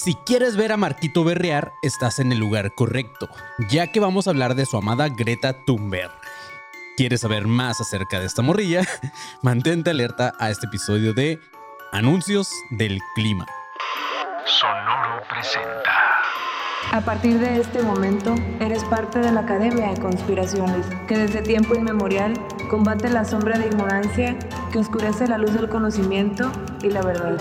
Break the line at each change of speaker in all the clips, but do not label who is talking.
Si quieres ver a Marquito berrear, estás en el lugar correcto, ya que vamos a hablar de su amada Greta Thunberg. ¿Quieres saber más acerca de esta morrilla? Mantente alerta a este episodio de Anuncios del Clima.
Sonoro presenta.
A partir de este momento, eres parte de la Academia de Conspiraciones, que desde tiempo inmemorial combate la sombra de ignorancia que oscurece la luz del conocimiento y la verdad.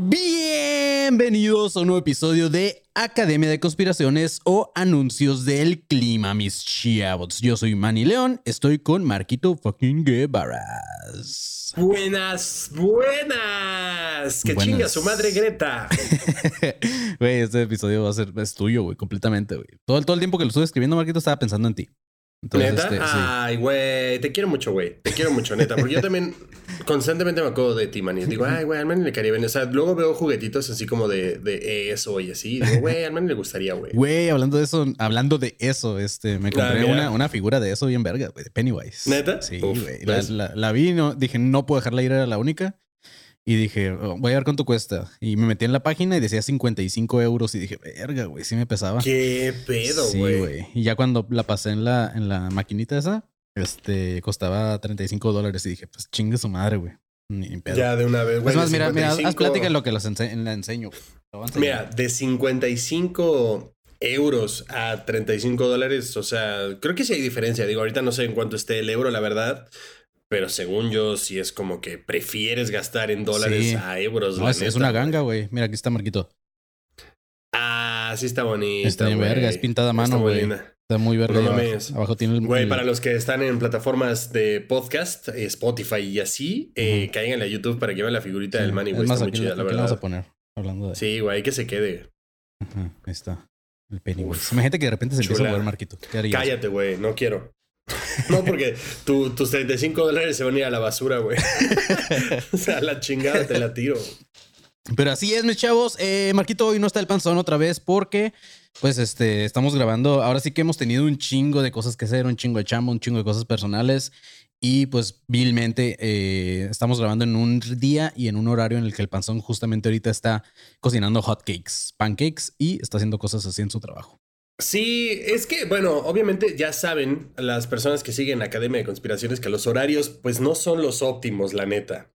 Bienvenidos a un nuevo episodio de Academia de Conspiraciones o Anuncios del Clima, mis chavos. Yo soy Manny León, estoy con Marquito fucking Guevaras.
Buenas, buenas. Que
Buenas.
chinga su madre Greta.
Güey, este episodio va a ser es tuyo, güey, completamente, güey. Todo, todo el tiempo que lo estuve escribiendo, Marquito, estaba pensando en ti. Entonces,
¿Neta?
este.
Ay, güey, te quiero mucho, güey. Te quiero mucho, neta. Porque yo también constantemente me acuerdo de ti, man. Y digo, ay, güey, al Manny le quería bien. O sea, luego veo juguetitos así como de, de eso y así. Y digo, güey, al Manny le gustaría, güey.
Güey, hablando de eso, hablando de eso, este, me compré una, una figura de eso bien verga, güey, de Pennywise.
¿Neta?
Sí, güey. La,
pues.
la- la vi, no, dije, no puedo dejarla ir, era la única. Y dije, oh, voy a ver cuánto cuesta. Y me metí en la página y decía 55 euros. Y dije, verga, güey, sí me pesaba.
Qué pedo,
Sí,
güey.
güey. Y ya cuando la pasé en la, en la maquinita esa, este, costaba 35 dólares. Y dije, pues chingue su madre, güey. Ni pedo.
ya de una vez, güey.
es más, mira, mira, haz
55
plática en lo que los ense- la enseño. güey.
Mira, de 55 euros a 35 dólares, o sea, creo que sí hay diferencia. Digo, ahorita no sé en cuánto esté el euro, la verdad. Pero según yo, sí es como que prefieres gastar en dólares
Sí.
a euros.
No, es, es una ganga, güey. Mira, aquí está Marquito.
Ah, sí está bonita.
Está bien verga, es pintada a mano, güey. Está muy verga.
No
abajo. tiene el.
Güey, para los que están en plataformas de podcast, eh, Spotify y así, eh,
Ujú.
cáiganle a YouTube para que vean la figurita
sí.
del Manny,
Es
güey.
más,
Está muy chida, la
la vamos a
verdad.
poner. Hablando de.
Sí, güey, que se quede.
Ajá, ahí está. El Pennywise. Imagínate que de repente se empieza a mover Marquito. ¿Qué harías?
Cállate, güey, no quiero. No, porque tu- tus 35 dólares se van a ir a la basura, güey. o sea, la chingada te la tiro.
Pero así es, mis chavos. Eh, Marquito hoy no está el panzón otra vez porque, pues, este, estamos grabando. Ahora sí que hemos tenido un chingo de cosas que hacer, un chingo de chamba, un chingo de cosas personales. Y pues, vilmente, eh, estamos grabando en un día y en un horario en el que el panzón justamente ahorita está cocinando hotcakes, pancakes y está haciendo cosas así en su trabajo.
Sí, es que, bueno, obviamente ya saben las personas que siguen Academia de Conspiraciones que los horarios, pues no son los óptimos, la neta.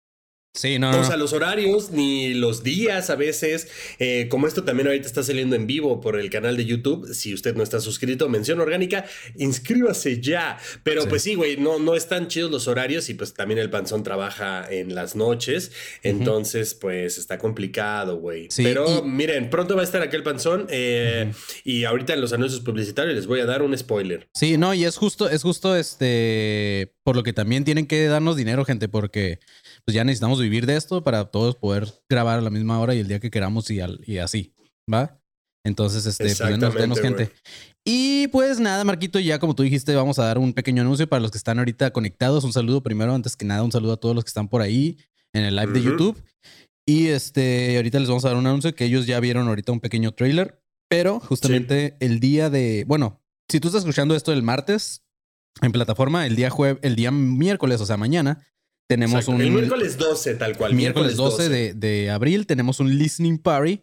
Sí, no.
O sea, los horarios ni los días a veces, eh, como esto también ahorita está saliendo en vivo por el canal de YouTube, si usted no está suscrito, mención orgánica, inscríbase ya. Pero
Sí.
pues sí, güey, no, no están chidos los horarios y pues también el panzón trabaja en las noches, entonces pues está complicado, güey.
Sí,
Pero
y-
miren, pronto va a estar aquí el panzón eh, y ahorita en los anuncios publicitarios les voy a dar un spoiler.
Sí, no, y es justo, es justo este, por lo que también tienen que darnos dinero, gente, porque pues ya necesitamos vivir de esto para todos poder grabar a la misma hora y el día que queramos y, al- y así, ¿va? Entonces, este, pues denos, gente. Y pues nada, Marquito, ya como tú dijiste, vamos a dar un pequeño anuncio para los que están ahorita conectados. Un saludo primero, antes que nada, un saludo a todos los que están por ahí en el live de
Ujú.
YouTube. Y este, ahorita les vamos a dar un anuncio que ellos ya vieron ahorita un pequeño trailer, pero justamente el día de, bueno, si tú estás escuchando esto el martes en plataforma, el día jueves, el día miércoles, o sea, mañana, tenemos
Exacto.
un
El miércoles 12, tal cual.
miércoles 12 de, de abril tenemos un listening party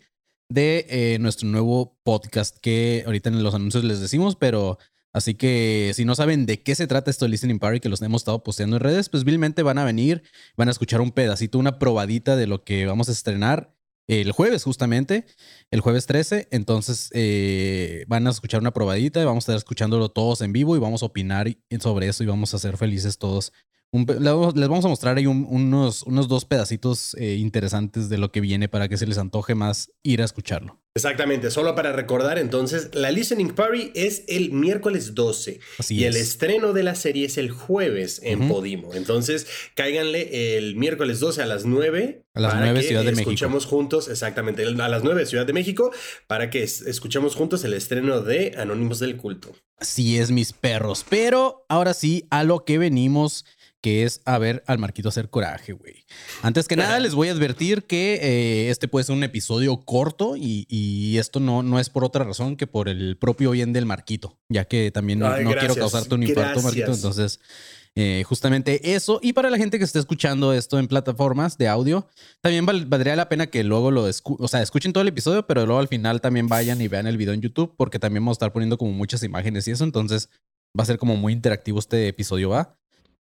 de eh, nuestro nuevo podcast que ahorita en los anuncios les decimos, pero así que si no saben de qué se trata esto de listening party que los hemos estado posteando en redes, pues vilmente van a venir, van a escuchar un pedacito, una probadita de lo que vamos a estrenar el jueves justamente, el jueves 13, entonces eh, van a escuchar una probadita, vamos a estar escuchándolo todos en vivo y vamos a opinar sobre eso y vamos a ser felices todos un les vamos a mostrar ahí un- unos, unos dos pedacitos eh, interesantes de lo que viene para que se les antoje más ir a escucharlo.
Exactamente, solo para recordar entonces, la Listening Party es el miércoles 12
Así
y
es.
el estreno de la serie es el jueves en. Podimo. Entonces, cáiganle el miércoles 12 a las 9.
A las
para
9
que
Ciudad de México.
Escuchemos juntos, exactamente, a las 9 Ciudad de México, para que es- escuchemos juntos el estreno de Anónimos del Culto.
Así es, mis perros. Pero ahora sí, a lo que venimos, que es a ver al Marquito hacer coraje, güey. Antes que nada, les voy a advertir que eh, este puede ser un episodio corto y, y esto no, no es por otra razón que por el propio bien del Marquito, ya que también no,
Ay,
no quiero causarte un infarto,
gracias.
Marquito. Entonces, eh, justamente eso. Y para la gente que esté escuchando esto en plataformas de audio, también val- valdría la pena que luego lo o sea, escuchen todo el episodio, pero luego al final también vayan y vean el video en YouTube, porque también vamos a estar poniendo como muchas imágenes y eso. Entonces va a ser como muy interactivo este episodio, ¿va?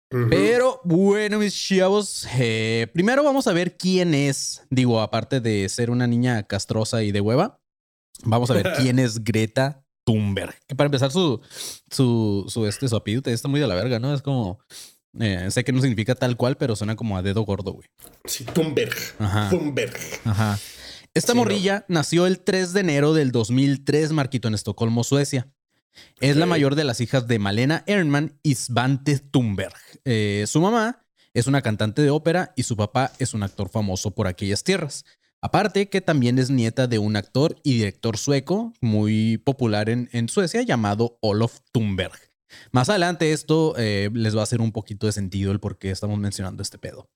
Pero bueno, mis chavos, eh, primero vamos a ver quién es, digo, aparte de ser una niña castrosa y de hueva, vamos a ver quién es Greta Thunberg. Que para empezar, su, su, su, este, su apellido está muy de la verga, ¿no? Es como, eh, sé que no significa tal cual, pero suena como a dedo gordo, güey.
Sí, Thunberg.
Ajá.
Thunberg.
Ajá. Esta
Sí, no.
morrilla nació el 3 de enero del 2003, Marquito, en Estocolmo, Suecia. Es la mayor de las hijas de Malena Ernman y Svante Thunberg. Eh, su mamá es una cantante de ópera y su papá es un actor famoso por aquellas tierras. Aparte que también es nieta de un actor y director sueco muy popular en, en Suecia llamado Olof Thunberg. Más adelante esto eh, les va a hacer un poquito de sentido el por qué estamos mencionando este pedo.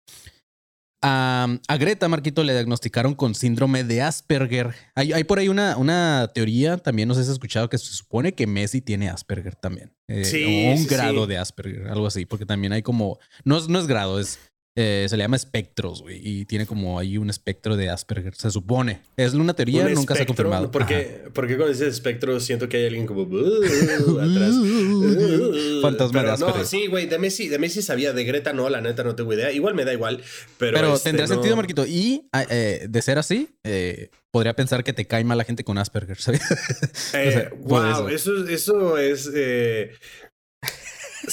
A, a Greta Marquito le diagnosticaron con síndrome de Asperger. Hay, hay por ahí una, una teoría, también no sé si has escuchado, que se supone que Messi tiene Asperger también. Eh,
Sí,
un
sí,
grado
sí.
de Asperger, algo así, porque también hay como, no es, no es grado, es, eh, se le llama espectros, güey, y tiene como ahí un espectro de Asperger, se supone. Es una teoría,
Un
nunca se ha confirmado.
Porque, porque cuando dices espectro siento que hay alguien como atrás.
Fantasma de
Pero No,
Asperger.
sí, güey, de Messi, de Messi sabía, de Greta no, la neta no tengo idea. Igual me da igual, pero.
Pero
este,
tendría
no-
sentido, Marquito. Y ah, eh, de ser así, eh, podría pensar que te cae mal la gente con Asperger, ¿sabes? O sea, por
wow, eso, eso es.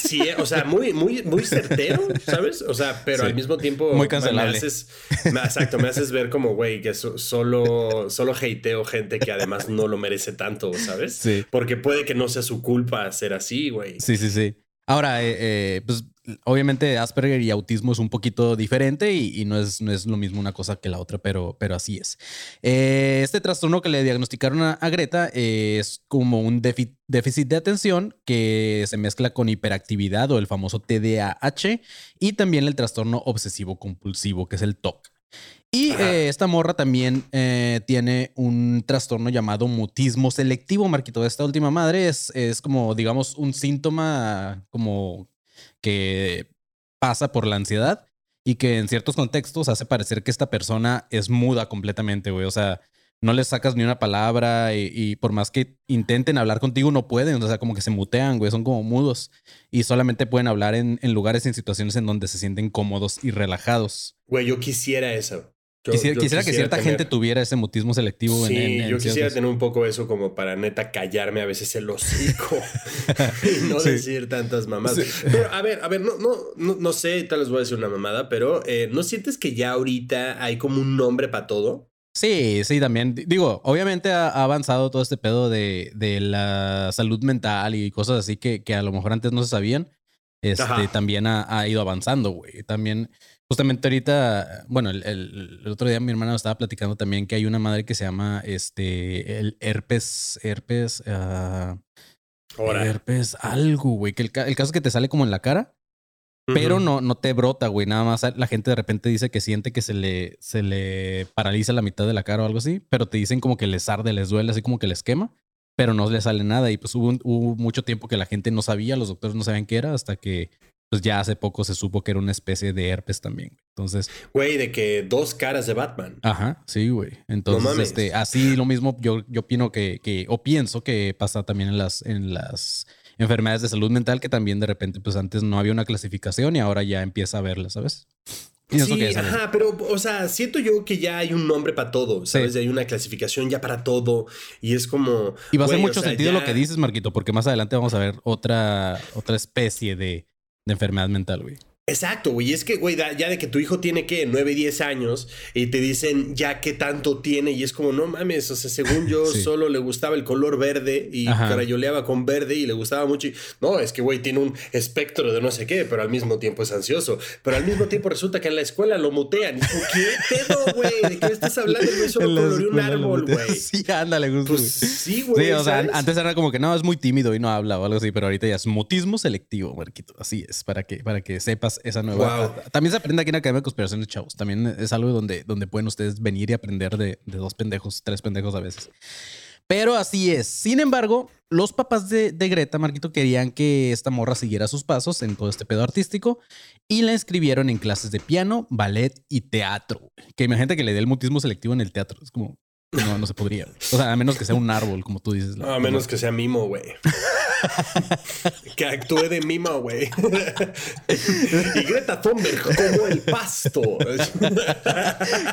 Eh, Sí, o sea, muy, muy, muy certero, ¿sabes? O sea, pero
Sí.
al mismo tiempo.
Muy
Me
cancelable.
haces, me- exacto, me haces ver como, güey, que so- solo, solo hateo gente que además no lo merece tanto, ¿sabes?
Sí.
Porque puede que no sea su culpa ser así, güey.
Sí, sí, sí. Ahora, eh, eh, pues obviamente Asperger y autismo es un poquito diferente y, no, es, no es lo mismo una cosa que la otra, pero, pero así es. Eh, este trastorno que le diagnosticaron a, Greta eh, es como un défi- déficit de atención que se mezcla con hiperactividad o el famoso TDAH y también el trastorno obsesivo compulsivo, que es el TOC. Y eh, esta morra también eh, tiene un trastorno llamado mutismo selectivo, Marquito. Esta última madre es, es como, digamos, un síntoma como que pasa por la ansiedad y que en ciertos contextos hace parecer que esta persona es muda completamente, güey. O sea, no les sacas ni una palabra y, y por más que intenten hablar contigo, no pueden. O sea, como que se mutean, güey. Son como mudos y solamente pueden hablar en, en lugares y en situaciones en donde se sienten cómodos y relajados.
Güey, yo quisiera eso. Yo-
quisiera,
yo
quisiera que cierta
tener-
gente tuviera ese mutismo selectivo en-
Sí,
en, en
yo quisiera tener un poco eso como para neta callarme a veces el hocico y no
Sí.
decir tantas mamadas.
Sí.
Pero a ver, a ver, no, no, no, no sé, tal vez voy a decir una mamada, pero eh, ¿no sientes que ya ahorita hay como un nombre para todo?
Sí, sí, también. Digo, obviamente ha, avanzado todo este pedo de, de la salud mental y cosas así que, que a lo mejor antes no se sabían. Este,
Ajá.
también ha, ha ido avanzando, güey. También, justamente ahorita, bueno, el, el- el otro día mi hermana estaba platicando también que hay una madre que se llama este, el herpes, herpes,
Ahora.
herpes algo, güey. Que el, el caso es que te sale como en la cara pero no, no te brota, güey. Nada más la gente de repente dice que siente que se le, se le paraliza la mitad de la cara o algo así, pero te dicen como que les arde, les duele, así como que les quema, pero no les sale nada. Y pues hubo, un- hubo mucho tiempo que la gente no sabía, los doctores no sabían qué era, hasta que pues ya hace poco se supo que era una especie de herpes también. Entonces,
Güey, de que dos caras de Batman.
ajá, sí, güey. Entonces,
mames.
este, así lo mismo yo, yo opino que, que, o pienso que pasa también en las, en las enfermedades de salud mental, que también de repente, pues antes no había una clasificación y ahora ya empieza a verla, ¿sabes? Pienso
Sí,
es
ajá, pero, o sea, siento yo que ya hay un nombre para todo, ¿sabes?
Sí.
Hay una clasificación ya para todo y es como...
Y va a hacer
o
mucho
sea,
sentido
ya-
lo que dices, Marquito, porque más adelante vamos a ver otra, otra especie de, de enfermedad mental, güey.
Exacto, güey. Es que, güey, ya de que tu hijo tiene que 9, 10 años y te dicen ya qué tanto tiene y es como, no mames, o sea, según yo
Sí.
solo le gustaba el color verde y
Ajá.
crayoleaba con verde y le gustaba mucho. y- no, es que, güey, tiene un espectro de no sé qué, pero al mismo tiempo es ansioso. Pero al mismo tiempo resulta que en la escuela lo mutean. Y como, ¿Qué pedo, güey? ¿De qué estás hablando? No solo coloreó un árbol, güey.
Sí, ándale, justo,
Pues
güey.
sí, güey.
Sí, o sea,
¿sabes?
antes era como que no, es muy tímido y no habla o algo así, pero ahorita ya es mutismo selectivo, Marquito. Así es, para que, para que sepas esa nueva.
Wow.
También se aprende aquí en Academia de Conspiraciones, chavos. También es algo donde, donde pueden ustedes venir y aprender de, de dos pendejos, tres pendejos a veces. Pero así es. Sin embargo, los papás de, de, Greta, Marquito, querían que esta morra siguiera sus pasos en todo este pedo artístico y la inscribieron en clases de piano, ballet y teatro. Que imagínate que le dé el mutismo selectivo en el teatro. Es como, no, no se podría. O sea, a menos que sea un árbol, como tú dices.
a menos que sea mimo, güey. que actúe de mimo, güey. y Greta Thunberg como el pasto.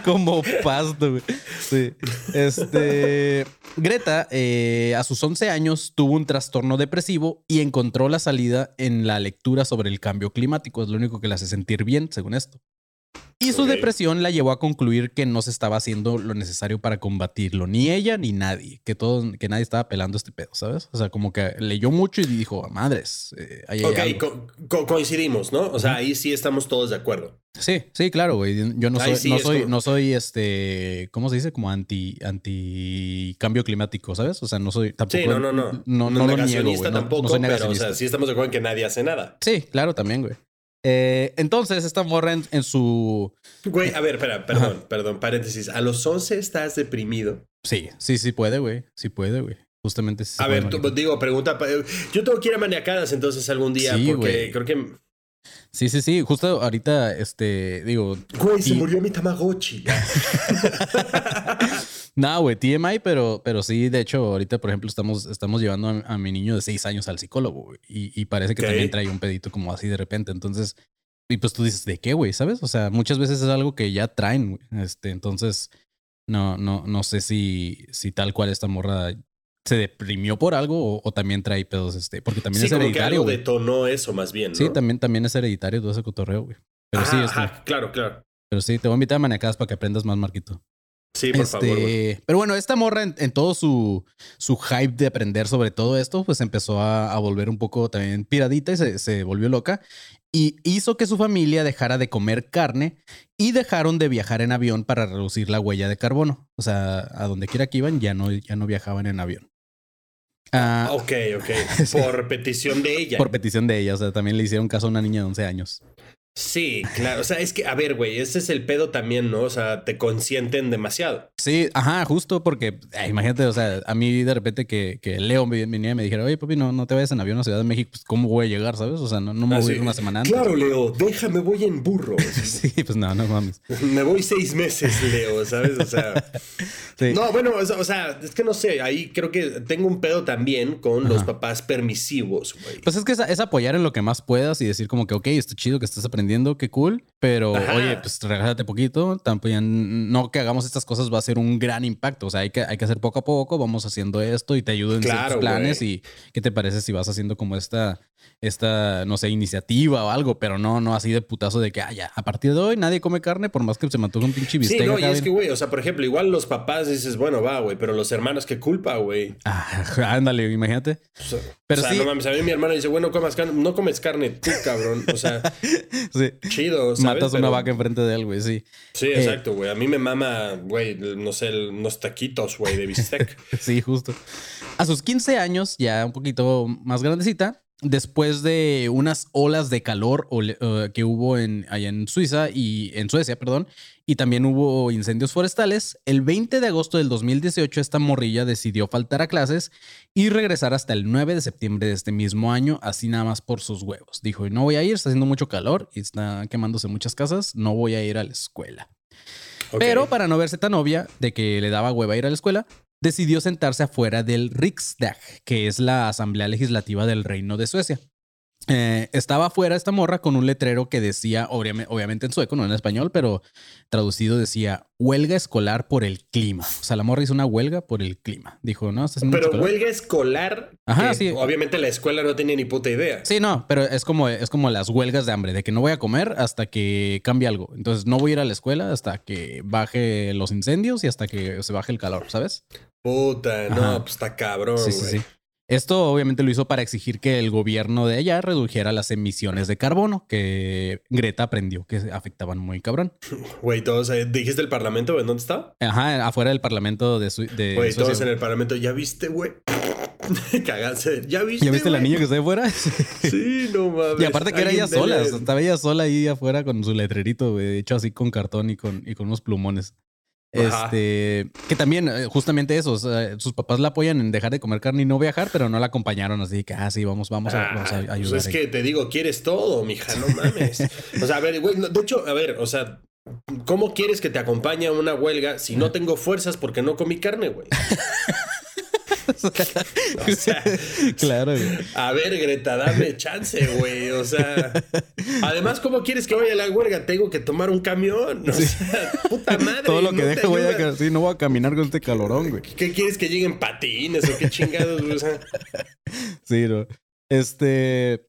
como pasto, güey. Sí. Este. Greta, eh, a sus 11 años, tuvo un trastorno depresivo y encontró la salida en la lectura sobre el cambio climático. Es lo único que le hace sentir bien, según esto. Y su depresión la llevó a concluir que no se estaba haciendo lo necesario para combatirlo, ni ella ni nadie, que todos, que nadie estaba pelando este pedo, ¿sabes? O sea, como que leyó mucho y dijo, madres.
Eh, ok, coincidimos, ¿no? O sea, ahí sí estamos todos de acuerdo.
Sí, sí, claro, güey. Yo no soy, no soy, no soy este, ¿cómo se dice? Como anti, anti cambio climático, ¿sabes? O sea, no soy tampoco.
Sí, no, no, no.
No, no, lo niego, güey.
tampoco, pero, o sea, sí estamos de acuerdo en que nadie hace nada.
Sí, claro, también, güey. Eh, entonces, esta morra en, su.
Güey, a ver, espera, perdón, perdón, paréntesis. ¿A los 11 estás deprimido?
Sí, sí, sí puede, güey. Sí puede, güey. Justamente sí.
A ver, digo, pregunta. Yo tengo que ir a maniacadas entonces algún día porque creo que.
Sí, sí, sí. Justo ahorita, este, digo.
Güey, se murió mi Tamagotchi.
No, güey, TMI, pero, pero sí, de hecho, ahorita, por ejemplo, estamos, estamos llevando a, mi niño de seis años al psicólogo, güey, y, parece que también trae un pedito como así de repente. Entonces, y pues tú dices, ¿de qué, güey? ¿Sabes? O sea, muchas veces es algo que ya traen, güey. Este, entonces, no, no, no sé si, si tal cual esta morra se deprimió por algo o, también trae pedos, este, porque también es hereditario.
Que detonó eso más bien. ¿no?
Sí, también, también es hereditario todo ese cotorreo, güey. Pero sí, este,
claro, claro.
Pero sí, te voy a invitar a manecadas para que aprendas más, Marquito.
Sí, por favor.
Este, pero bueno, esta morra en, todo su, su, hype de aprender sobre todo esto, pues empezó a, volver un poco también piradita y se, se, volvió loca. Y hizo que su familia dejara de comer carne y dejaron de viajar en avión para reducir la huella de carbono. O sea, a donde quiera que iban ya no, ya no viajaban en avión.
Ah, ok, ok. Por petición de ella.
Por petición de ella. O sea, también le hicieron caso a una niña de 11 años.
Sí, claro. O sea, es que, a ver, güey, ese es el pedo también, ¿no? O sea, te consienten demasiado.
Sí, ajá, justo porque, imagínate, o sea, a mí de repente que, que Leo me venía y me dijera, oye, papi, no, no te vayas en avión a Ciudad de México, pues, ¿cómo voy a llegar, sabes? O sea, no, no me voy a ir una semana antes.
Claro, Leo, déjame, voy en burro.
sí, pues no, no mames.
me voy seis meses, Leo, ¿sabes? O sea. No, bueno, o sea, es que no sé, ahí creo que tengo un pedo también con los papás permisivos, güey.
Pues es que es, apoyar en lo que más puedas y decir como que, ok, está chido que estás aprendiendo, qué cool, pero oye, pues regájate poquito, tampoco no que hagamos estas cosas va a ser un gran impacto, o sea, hay que, hay que hacer poco a poco, vamos haciendo esto y te ayudo en ciertos planes y qué te parece si vas haciendo como esta esta, no sé, iniciativa o algo, pero no, no así de putazo de que, ah, ya, a partir de hoy nadie come carne por más que se mantuvo un pinche bistec.
Sí, no, y es que, güey, o sea, por ejemplo, igual los papás dices, bueno, va, güey, pero los hermanos, ¿qué culpa, güey?
Ah, ándale, imagínate.
pero o sea, no mames, a mí mi hermano dice, bueno, comas carne, no comes carne tú, cabrón. O sea, sí. chido, ¿sabes?
Matas una vaca enfrente de él, güey, sí.
Sí, eh, exacto, güey. A mí me mama, güey, no sé, unos taquitos, güey, de bistec.
sí, justo. A sus 15 años, ya un poquito más grandecita, después de unas olas de calor eh, que hubo en, allá en Suiza y en Suecia, perdón, y también hubo incendios forestales, el 20 de agosto del 2018 esta morrilla decidió faltar a clases y regresar hasta el 9 de septiembre de este mismo año, así nada más por sus huevos. Dijo, no voy a ir, está haciendo mucho calor y está quemándose muchas casas, no voy a ir a la escuela. Pero para no verse tan obvia de que le daba hueva ir a la escuela, decidió sentarse afuera del Riksdag, que es la Asamblea Legislativa del Reino de Suecia. Eh, estaba afuera esta morra con un letrero que decía, obviamente en sueco, no en español, pero traducido decía huelga escolar por el clima. O sea, la morra hizo una huelga por el clima. Dijo, no,
Pero huelga escolar. Ajá, sí. Obviamente la escuela no tenía ni puta idea.
Sí, no, pero es como, es como las huelgas de hambre, de que no voy a comer hasta que cambie algo. Entonces no voy a ir a la escuela hasta que baje los incendios y hasta que se baje el calor, ¿sabes?
Puta, no, pues está cabrón. Sí, sí, sí.
Esto obviamente lo hizo para exigir que el gobierno de allá redujera las emisiones de carbono, que Greta aprendió que afectaban muy cabrón.
Güey, todos, eh, ¿dijiste el parlamento? ¿En dónde está?
Ajá, afuera del parlamento de,
Güey, todos en el parlamento, ¿ya viste, güey? Cagarse. ¿Ya viste?
¿Ya viste la niña que está afuera?
sí, no mames.
Y aparte que era ella sola, estaba ella sola ahí afuera con su letrerito, güey, hecho así con cartón y con, y con unos plumones.
Ajá.
Este, que también, eh, justamente eso, o sea, sus papás la apoyan en dejar de comer carne y no viajar, pero no la acompañaron así que, ah, sí, vamos, vamos a, vamos a
Ah, pues
ayudar.
es que te digo, quieres todo, mija, no mames. o sea, a ver, güey, no, de hecho, a ver, o sea, ¿cómo quieres que te acompañe a una huelga si no tengo fuerzas porque no comí carne, güey? O sea,
claro, güey.
a ver, Greta, dame chance, güey. O sea, además, ¿cómo quieres que vaya a la huelga? Tengo que tomar un camión. O sea, puta madre.
Todo lo que
no te
deje voy a sí, no voy a caminar con este calorón, güey.
¿Qué quieres que lleguen patines o qué chingados? güey? O sea,
Sí, no. Este.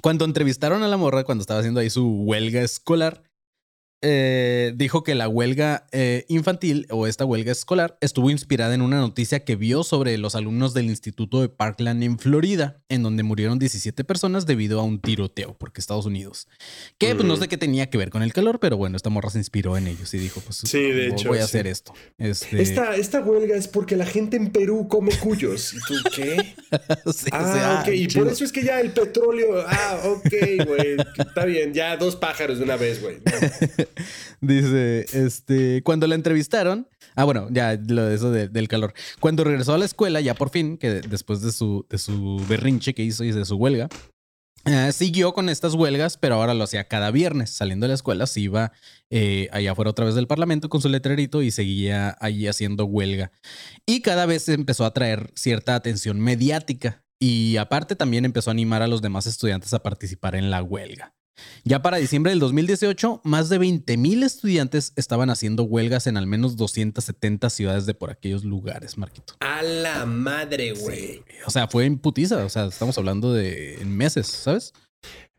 Cuando entrevistaron a la morra, cuando estaba haciendo ahí su huelga escolar, eh, dijo que la huelga eh, infantil o esta huelga escolar estuvo inspirada en una noticia que vio sobre los alumnos del Instituto de Parkland en Florida, en donde murieron 17 personas debido a un tiroteo, porque Estados Unidos. Que pues no sé qué tenía que ver con el calor, pero bueno, esta morra se inspiró en ellos y dijo, pues
Sí, de hecho,
voy a
sí.
hacer esto. Este,
esta, esta huelga es porque la gente en Perú come cuyos. ¿Y tú qué?
sí,
Ah, ok. Y
chido.
por eso es que ya el petróleo. Ah, ok, güey. Está bien. Ya dos pájaros de una vez, güey.
Dice, este, cuando la entrevistaron, ah, bueno, ya lo de eso de- del calor. Cuando regresó a la escuela, ya por fin, que después de su, de su berrinche que hizo y de su huelga, eh, siguió con estas huelgas, pero ahora lo hacía cada viernes. Saliendo de la escuela, se iba eh, allá afuera otra vez del Parlamento con su letrerito y seguía allí haciendo huelga. Y cada vez empezó a traer cierta atención mediática. Y aparte también empezó a animar a los demás estudiantes a participar en la huelga. Ya para diciembre del 2018, más de 20 mil estudiantes estaban haciendo huelgas en al menos 270 ciudades de por aquellos lugares, Marquito.
A la madre, güey.
O sea, fue en putiza. O sea, estamos hablando de en meses, ¿sabes?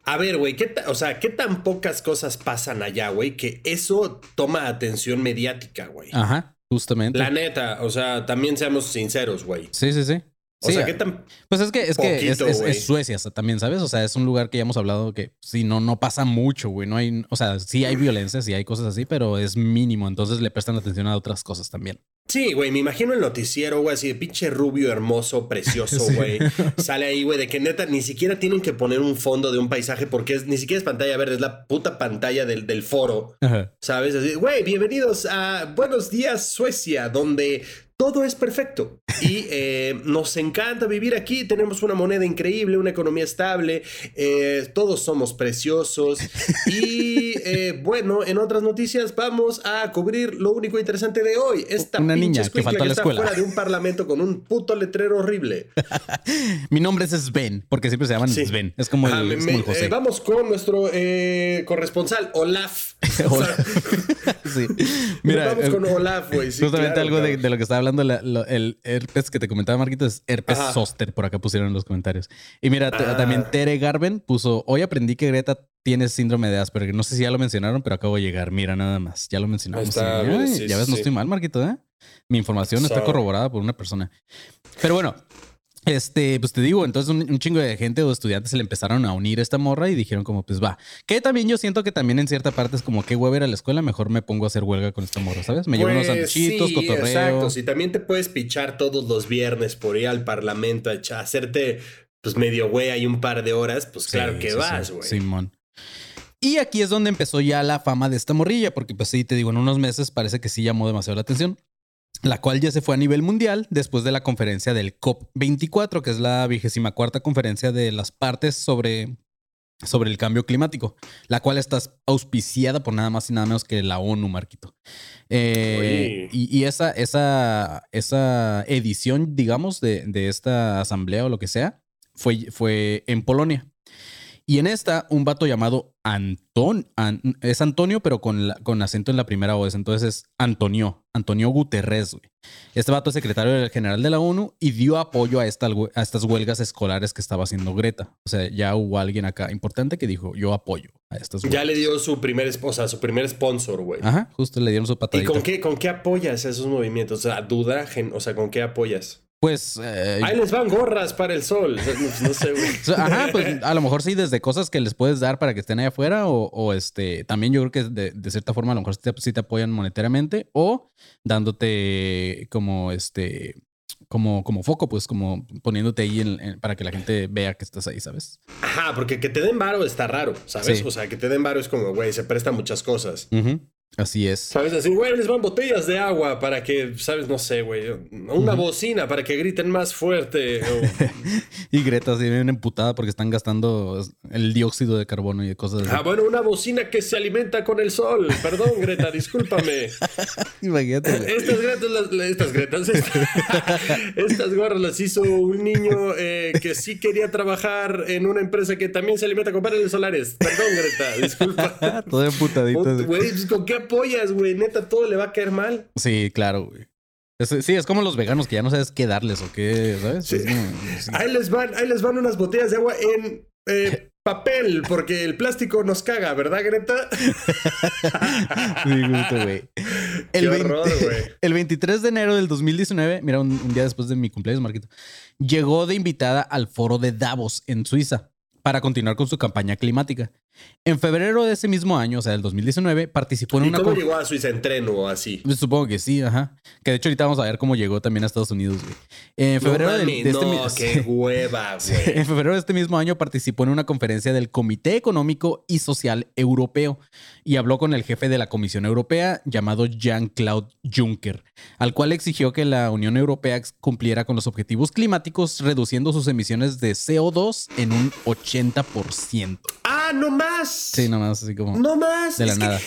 A ver, güey, ¿qué ta- o sea, ¿qué tan pocas cosas pasan allá, güey? Que eso toma atención mediática, güey.
Ajá, justamente.
La neta, o sea, también seamos sinceros, güey.
Sí, sí, sí.
O
Sí,
sea, ¿qué tan...
Pues es que es que es Suecia también, ¿sabes? O sea, es un lugar que ya hemos hablado que sí, no, no pasa mucho, güey. No hay, o sea, sí hay violencia, sí hay cosas así, pero es mínimo. Entonces le prestan atención a otras cosas también.
Sí, güey, me imagino el noticiero, güey, así de pinche rubio, hermoso, precioso,
Sí.
güey. Sale ahí, güey, de que neta ni siquiera tienen que poner un fondo de un paisaje porque es, ni siquiera es pantalla verde, es la puta pantalla del, del foro,
Ajá.
¿sabes? Así, güey, bienvenidos a Buenos Días Suecia, donde todo es perfecto. Y eh, nos encanta vivir aquí, tenemos una moneda increíble, una economía estable, eh, todos somos preciosos. Y eh, bueno, en otras noticias vamos a cubrir lo único interesante de hoy. Esta
Una niña que faltó a la escuela.
fuera de un parlamento con un puto letrero horrible.
Mi nombre es Sven, porque siempre se llaman
Sí.
Sven. Es como el,
Ah, me-
es como el
me-
José.
eh, vamos con nuestro eh, corresponsal, Olaf.
Sí. Mira,
vamos
eh,
con Olaf, güey. sí,
justamente
claro,
algo de, lo que estaba hablando, la- lo- el herpes que te comentaba, Marquito, es herpes
Ajá.
zoster, por acá pusieron en los comentarios. Y mira,
Ah.
también Tere Garben puso, hoy aprendí que Greta tiene síndrome de Asperger. No sé si ya lo mencionaron, pero acabo de llegar. Mira, nada más. Ya lo mencionamos.
Está,
Sí,
sí,
ya
sí,
ves, no estoy mal, Marquito, ¿eh? Mi información está corroborada por una persona. Pero bueno, este, pues te digo, entonces un, un chingo de gente o estudiantes se le empezaron a unir a esta morra y dijeron como, pues va. Que también yo siento que también en cierta parte es como que hueva ir a la escuela, mejor me pongo a hacer huelga con esta morra, ¿sabes? Me llevo unos
Pues,
sanduchitos,
sí,
cotorreo.
Exacto, si también te puedes pichar todos los viernes por ir al parlamento a echa- hacerte pues medio güey ahí un par de horas, pues
Sí,
claro que
sí,
vas, güey.
Simón. Y aquí es donde empezó ya la fama de esta morrilla, porque pues sí, te digo, en unos meses parece que sí llamó demasiado la atención, la cual ya se fue a nivel mundial después de la conferencia del COP24, que es la vigésima cuarta conferencia de las partes sobre, sobre el cambio climático, la cual está auspiciada por nada más y nada menos que la ONU, Marquito. Eh, y y esa, esa, esa edición, digamos, de, de esta asamblea o lo que sea, fue, fue en Polonia. Y en esta, un vato llamado Anton, An- es Antonio, pero con, la- con acento en la primera voz. Entonces es Antonio, Antonio Guterres, güey. Este vato es secretario general de la ONU y dio apoyo a, esta, a estas huelgas escolares que estaba haciendo Greta. O sea, ya hubo alguien acá importante que dijo, yo apoyo a estas huelgas.
Ya le dio su primer, esposa, su primer sponsor, güey.
Ajá, justo le dieron su
¿Y
patadita.
con qué, con qué apoyas esos movimientos? O sea, duda, gen- o sea, ¿con qué apoyas?
Pues, eh,
Ahí les van gorras para el sol. No, no sé, güey.
Ajá, pues a lo mejor sí, desde cosas que les puedes dar para que estén allá afuera, o, o, este, también yo creo que de, de cierta forma a lo mejor sí te, sí te apoyan monetariamente, o dándote como este, como, como foco, pues como poniéndote ahí en- en- para que la gente vea que estás ahí, ¿sabes?
Ajá, porque que te den varo está raro, ¿sabes?
Sí.
O sea, que te den varo es como, güey, se presta muchas cosas.
Ujú. Así es.
¿Sabes? Así, güey, les van botellas de agua para que, ¿sabes? No sé, güey. Una bocina para que griten más fuerte. o-
Y Greta se viene emputada porque están gastando el dióxido de carbono y de cosas así.
Ah, bueno, una bocina que se alimenta con el sol. Perdón, Greta, discúlpame.
Imagínate.
Estas gretas, las- estas gretas, estas gorras las hizo un niño eh, que sí quería trabajar en una empresa que también se alimenta con paneles solares. Perdón, Greta, disculpa.
Todo emputadito.
Güey, ¿con qué apoyas, güey? Neta, todo le va a caer mal.
Sí, claro, güey. Es- sí, es como los veganos que ya no sabes qué darles o qué, ¿sabes?
Sí.
Es como- sí.
Ahí les van, ahí les van unas botellas de agua en eh, papel, porque el plástico nos caga, ¿verdad, Greta?
Sí, justo, güey.
Qué
El, 20
horror, güey.
el 23 de enero del 2019, mira, un, un día después de mi cumpleaños, Marquito, llegó de invitada al foro de Davos en Suiza para continuar con su campaña climática. En febrero de ese mismo año, o sea, del 2019, participó en
¿Y
una...
cómo llegó a Suiza en tren o así?
Pues Supongo que sí, ajá. Que de hecho ahorita vamos a ver cómo llegó también a Estados Unidos, güey. En febrero
no, mami,
de este
no, qué hueva, güey.
En febrero de este mismo año participó en una conferencia del Comité Económico y Social Europeo y habló con el jefe de la Comisión Europea llamado Jean-Claude Juncker, al cual exigió que la Unión Europea cumpliera con los objetivos climáticos reduciendo sus emisiones de CO2 en un 80%.
¡Ah, no más!
Sí, nomás así como...
No más.
De la
Es que-
nada.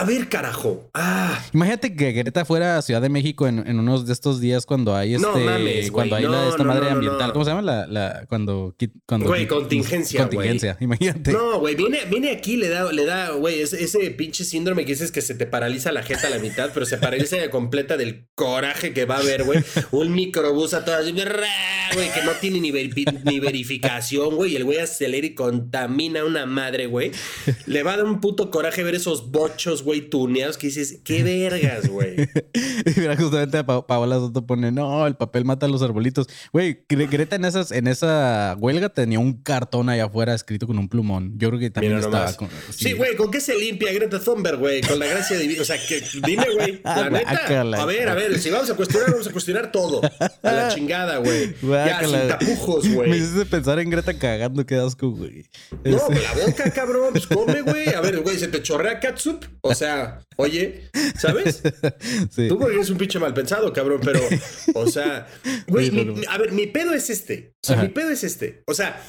A ver, carajo. Ah.
Imagínate que Greta fuera a Ciudad de México en, en unos de estos días cuando hay este,
No mames, güey.
cuando hay la- esta
no,
madre ambiental. ¿cómo se llama? La, la cuando, cuando
Güey, contingencia,
contingencia, imagínate.
No, güey, viene, viene aquí, le da, le da, güey, ese, ese pinche síndrome que dices que se te paraliza la jeta a la mitad, pero se paraliza completa del coraje que va a haber, güey. Un microbús a todas, güey, que no tiene ni, veri- ni verificación, güey, y el güey acelera y contamina a una madre, güey. Le va a dar un puto coraje ver esos bochos, güey, tuneados que dices, qué vergas, güey.
Y mira, justamente Pa- Paola Soto pone, no, el papel mata a los arbolitos. Güey, Gre- Greta en esas, en esa huelga tenía un cartón allá afuera escrito con un plumón. Yo creo que también
Mira
estaba con.
Sí, güey, ¿con qué se limpia Greta Thunberg, güey? Con la gracia divina. O sea, que dime, güey. La neta. A ver, a ver, si vamos a cuestionar, vamos a cuestionar todo. A la chingada, güey. Ya, sin tapujos,
Me
güey.
hiciste pensar en Greta cagando, qué asco, güey.
No, con la boca, cabrón. Pues come, güey. A ver, güey, ¿se te chorrea catsup? O sea, oye, ¿sabes?
sí.
Tú porque eres un pinche mal pensado, cabrón, pero, o sea, güey,
Sí,
mi- a ver, mi pedo es este. O sea,
Ajá.
mi pedo es este. O sea,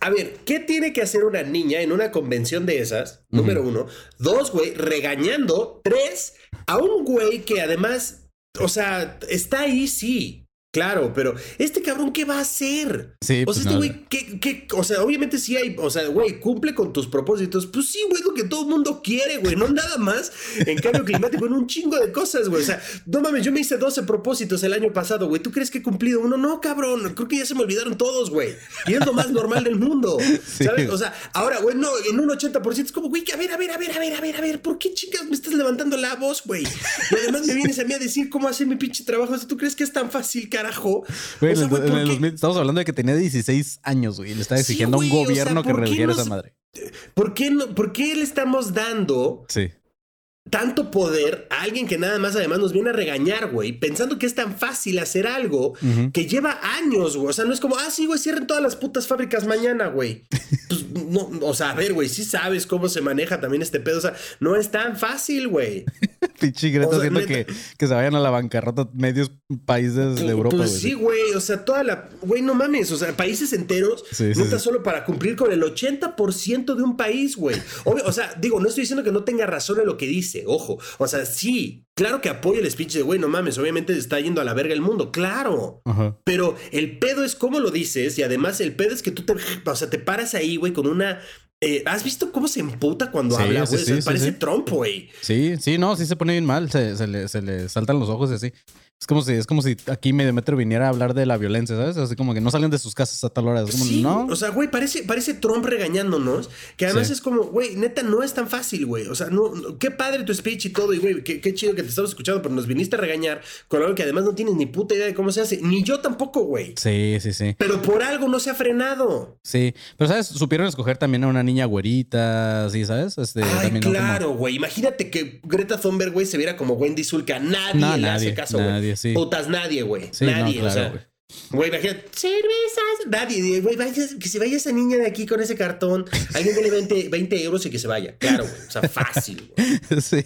a ver, ¿qué tiene que hacer una niña en una convención de esas? Número uno. Dos, güey, regañando. Tres, a un güey que además, o sea, está ahí, sí. Claro, pero este cabrón, ¿qué va a hacer?
Sí,
o
pues
sea, este
no.
güey, ¿qué, qué? O sea, obviamente sí hay, o sea, güey, cumple con tus propósitos. Pues sí, güey, es lo que todo el mundo quiere, güey, no nada más en cambio climático, en un chingo de cosas, güey. O sea, no mames, yo me hice 12 propósitos el año pasado, güey. ¿Tú crees que he cumplido uno? No, cabrón, creo que ya se me olvidaron todos, güey. Y es lo más normal del mundo, ¿sabes? O sea, ahora, güey, no, en un 80% es como, güey, que a ver, a ver, a ver, a ver, a ver, a ver, ¿por qué chicas me estás levantando la voz, güey? Y además me vienes a mí a decir cómo hacer mi pinche trabajo. O sea, ¿tú crees que es tan fácil, carajo?
Güey,
O sea,
en el-
güey,
en
¿por
el
qué?
2000 estamos hablando de que tenía 16 años, güey. y Le estaba
Sí,
exigiendo a un
güey, o sea,
gobierno que
¿por qué
redujera esa madre.
¿Por qué, no, ¿Por qué le estamos dando
Sí.
tanto poder a alguien que nada más además nos viene a regañar, güey? Pensando que es tan fácil hacer algo que lleva años, güey. O sea, no es como, ah, sí, güey, cierren todas las putas fábricas mañana, güey. Pues, no, o sea, a ver, güey, sí sabes cómo se maneja también este pedo. O sea, no es tan fácil, güey.
Pinche Greta
O sea, neta.
que, que se vayan a la bancarrota medios países de Europa,
Pues
güey.
sí, güey. O sea, toda la. Güey, no mames. O sea, países enteros.
Sí, sí,
neta
sí.
solo para cumplir con el 80% de un país, güey. Obvio, O sea, digo, no estoy diciendo que no tenga razón en lo que dice. Ojo. O sea, sí. Claro que apoyo el speech de, güey, no mames. Obviamente está yendo a la verga el mundo. Claro.
Ajá.
Pero el pedo es cómo lo dices. Y además, el pedo es que tú te. O sea, te paras ahí, güey, con una. Eh, ¿Has visto cómo se emputa cuando
Sí,
habla, güey? O sea,
sí, sí,
parece. Trump, güey.
Sí, sí, no, sí se pone bien mal. Se, se le, se le saltan los ojos y así. Es como si, es como si aquí medio metro viniera a hablar de la violencia, ¿sabes? Así como que no salen de sus casas a tal hora. Es como,
Sí,
no.
o sea, güey, parece, parece Trump regañándonos, que además
Sí.
es como, güey, neta, no es tan fácil, güey. O sea, no, no- qué padre tu speech y todo, y güey, qué, qué chido que te estamos escuchando, pero nos viniste a regañar con algo que además no tienes ni puta idea de cómo se hace, ni yo tampoco, güey.
Sí, sí, sí.
Pero por algo no se ha frenado.
Sí. Pero, ¿sabes? Supieron escoger también a una niña güerita, ¿sí? ¿Sabes? Este,
Ay, claro, güey. Imagínate que Greta Thunberg, güey, se viera como Wendy Zulka. Nadie
No,
le
nadie,
hace caso, güey.
Nadie, sí.
Putas, nadie, güey.
Sí, no,
nadie, o
claro,
sea.
Güey.
Imagínate, cervezas. Nadie, güey, vaya- que se vaya esa niña de aquí con ese cartón. Alguien dele 20, 20 euros y que se vaya. Claro, güey. O sea, fácil, güey.
Sí.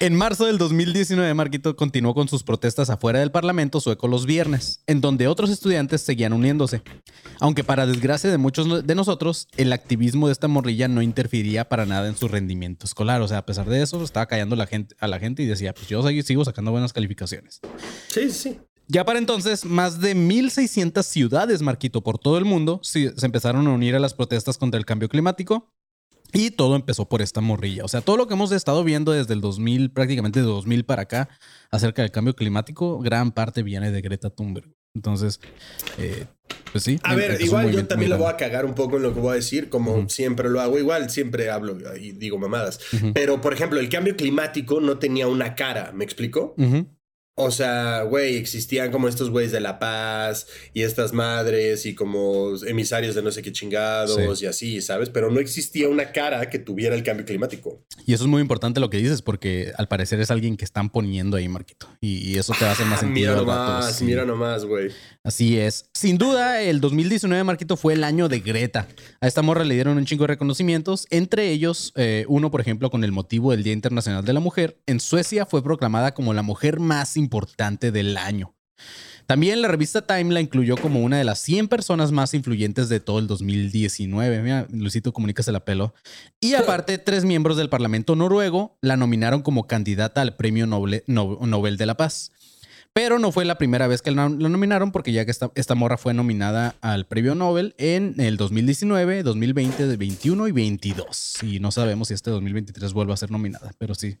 En marzo del 2019, Marquito continuó con sus protestas afuera del Parlamento sueco los viernes, en donde otros estudiantes seguían uniéndose. Aunque para desgracia de muchos de nosotros, el activismo de esta morrilla no interfería para nada en su rendimiento escolar. O sea, a pesar de eso, estaba callando la gente, a la gente y decía, pues yo sigo- sigo sacando buenas calificaciones.
Sí, sí, sí.
Ya para entonces, más de 1.600 ciudades, Marquito, por todo el mundo, se empezaron a unir a las protestas contra el cambio climático. Y todo empezó por esta morrilla. O sea, todo lo que hemos estado viendo desde el 2000, prácticamente de 2000 para acá, acerca del cambio climático, gran parte viene de Greta Thunberg. Entonces, eh, pues sí.
A ver,
es un
igual yo también lo voy a cagar un poco en lo que voy a decir, como siempre lo hago. Igual siempre hablo y digo mamadas. Pero, por ejemplo, el cambio climático no tenía una cara, ¿me explico? O sea, güey, existían como estos güeyes de La Paz y estas madres y como emisarios de no sé qué chingados
Sí.
y así, ¿sabes? Pero no existía una cara que tuviera el cambio climático.
Y eso es muy importante lo que dices, porque al parecer es alguien que están poniendo ahí, Marquito. Y, y eso te hacer más
Ah,
sentido.
mira nomás,
sí.
mira nomás, güey.
Así es. Sin duda, el 2019, Marquito, fue el año de Greta. A esta morra le dieron un chingo de reconocimientos, entre ellos eh, uno, por ejemplo, con el motivo del Día Internacional de la Mujer. En Suecia fue proclamada como la mujer más importante del año. También la revista Time la incluyó como una de las 100 personas más influyentes de todo el 2019. Mira, Luisito Comunica se la peló. Y aparte, tres miembros del Parlamento noruego la nominaron como candidata al Premio Nobel de la Paz. Pero no fue la primera vez que la, nominaron, porque ya que esta, esta morra fue nominada al premio Nobel en el 2019, 2020, 2021 y 22. Y no sabemos si este 2023 vuelve a ser nominada, pero sí.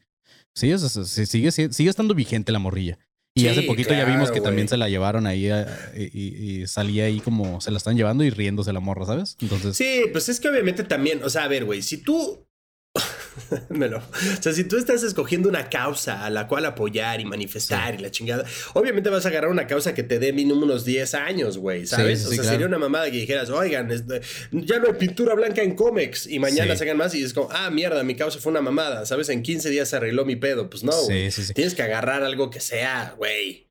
Sí, es- es- sí, sigue, sigue estando vigente la morrilla. Y
Sí,
hace poquito ya vimos
claro,
que también
güey.
se la llevaron ahí y, y- y salía ahí como se la están llevando y riéndose la morra, ¿sabes? Entonces,
Sí, pues es que obviamente también, o sea, a ver, güey, si tú... Me lo- O sea, si tú estás escogiendo una causa a la cual apoyar y manifestar y la chingada, obviamente vas a agarrar una causa que te dé mínimo unos 10 años, güey, ¿sabes?
sí,
o
sí,
sea,
claro.
sería una mamada que dijeras, oigan, este, ya no hay pintura blanca en cómics y mañana sacan más y es como, ah, mierda, mi causa fue una mamada, ¿sabes? En 15 días se arregló mi pedo. Pues no,
Sí, sí, sí.
Tienes que agarrar algo que sea, güey,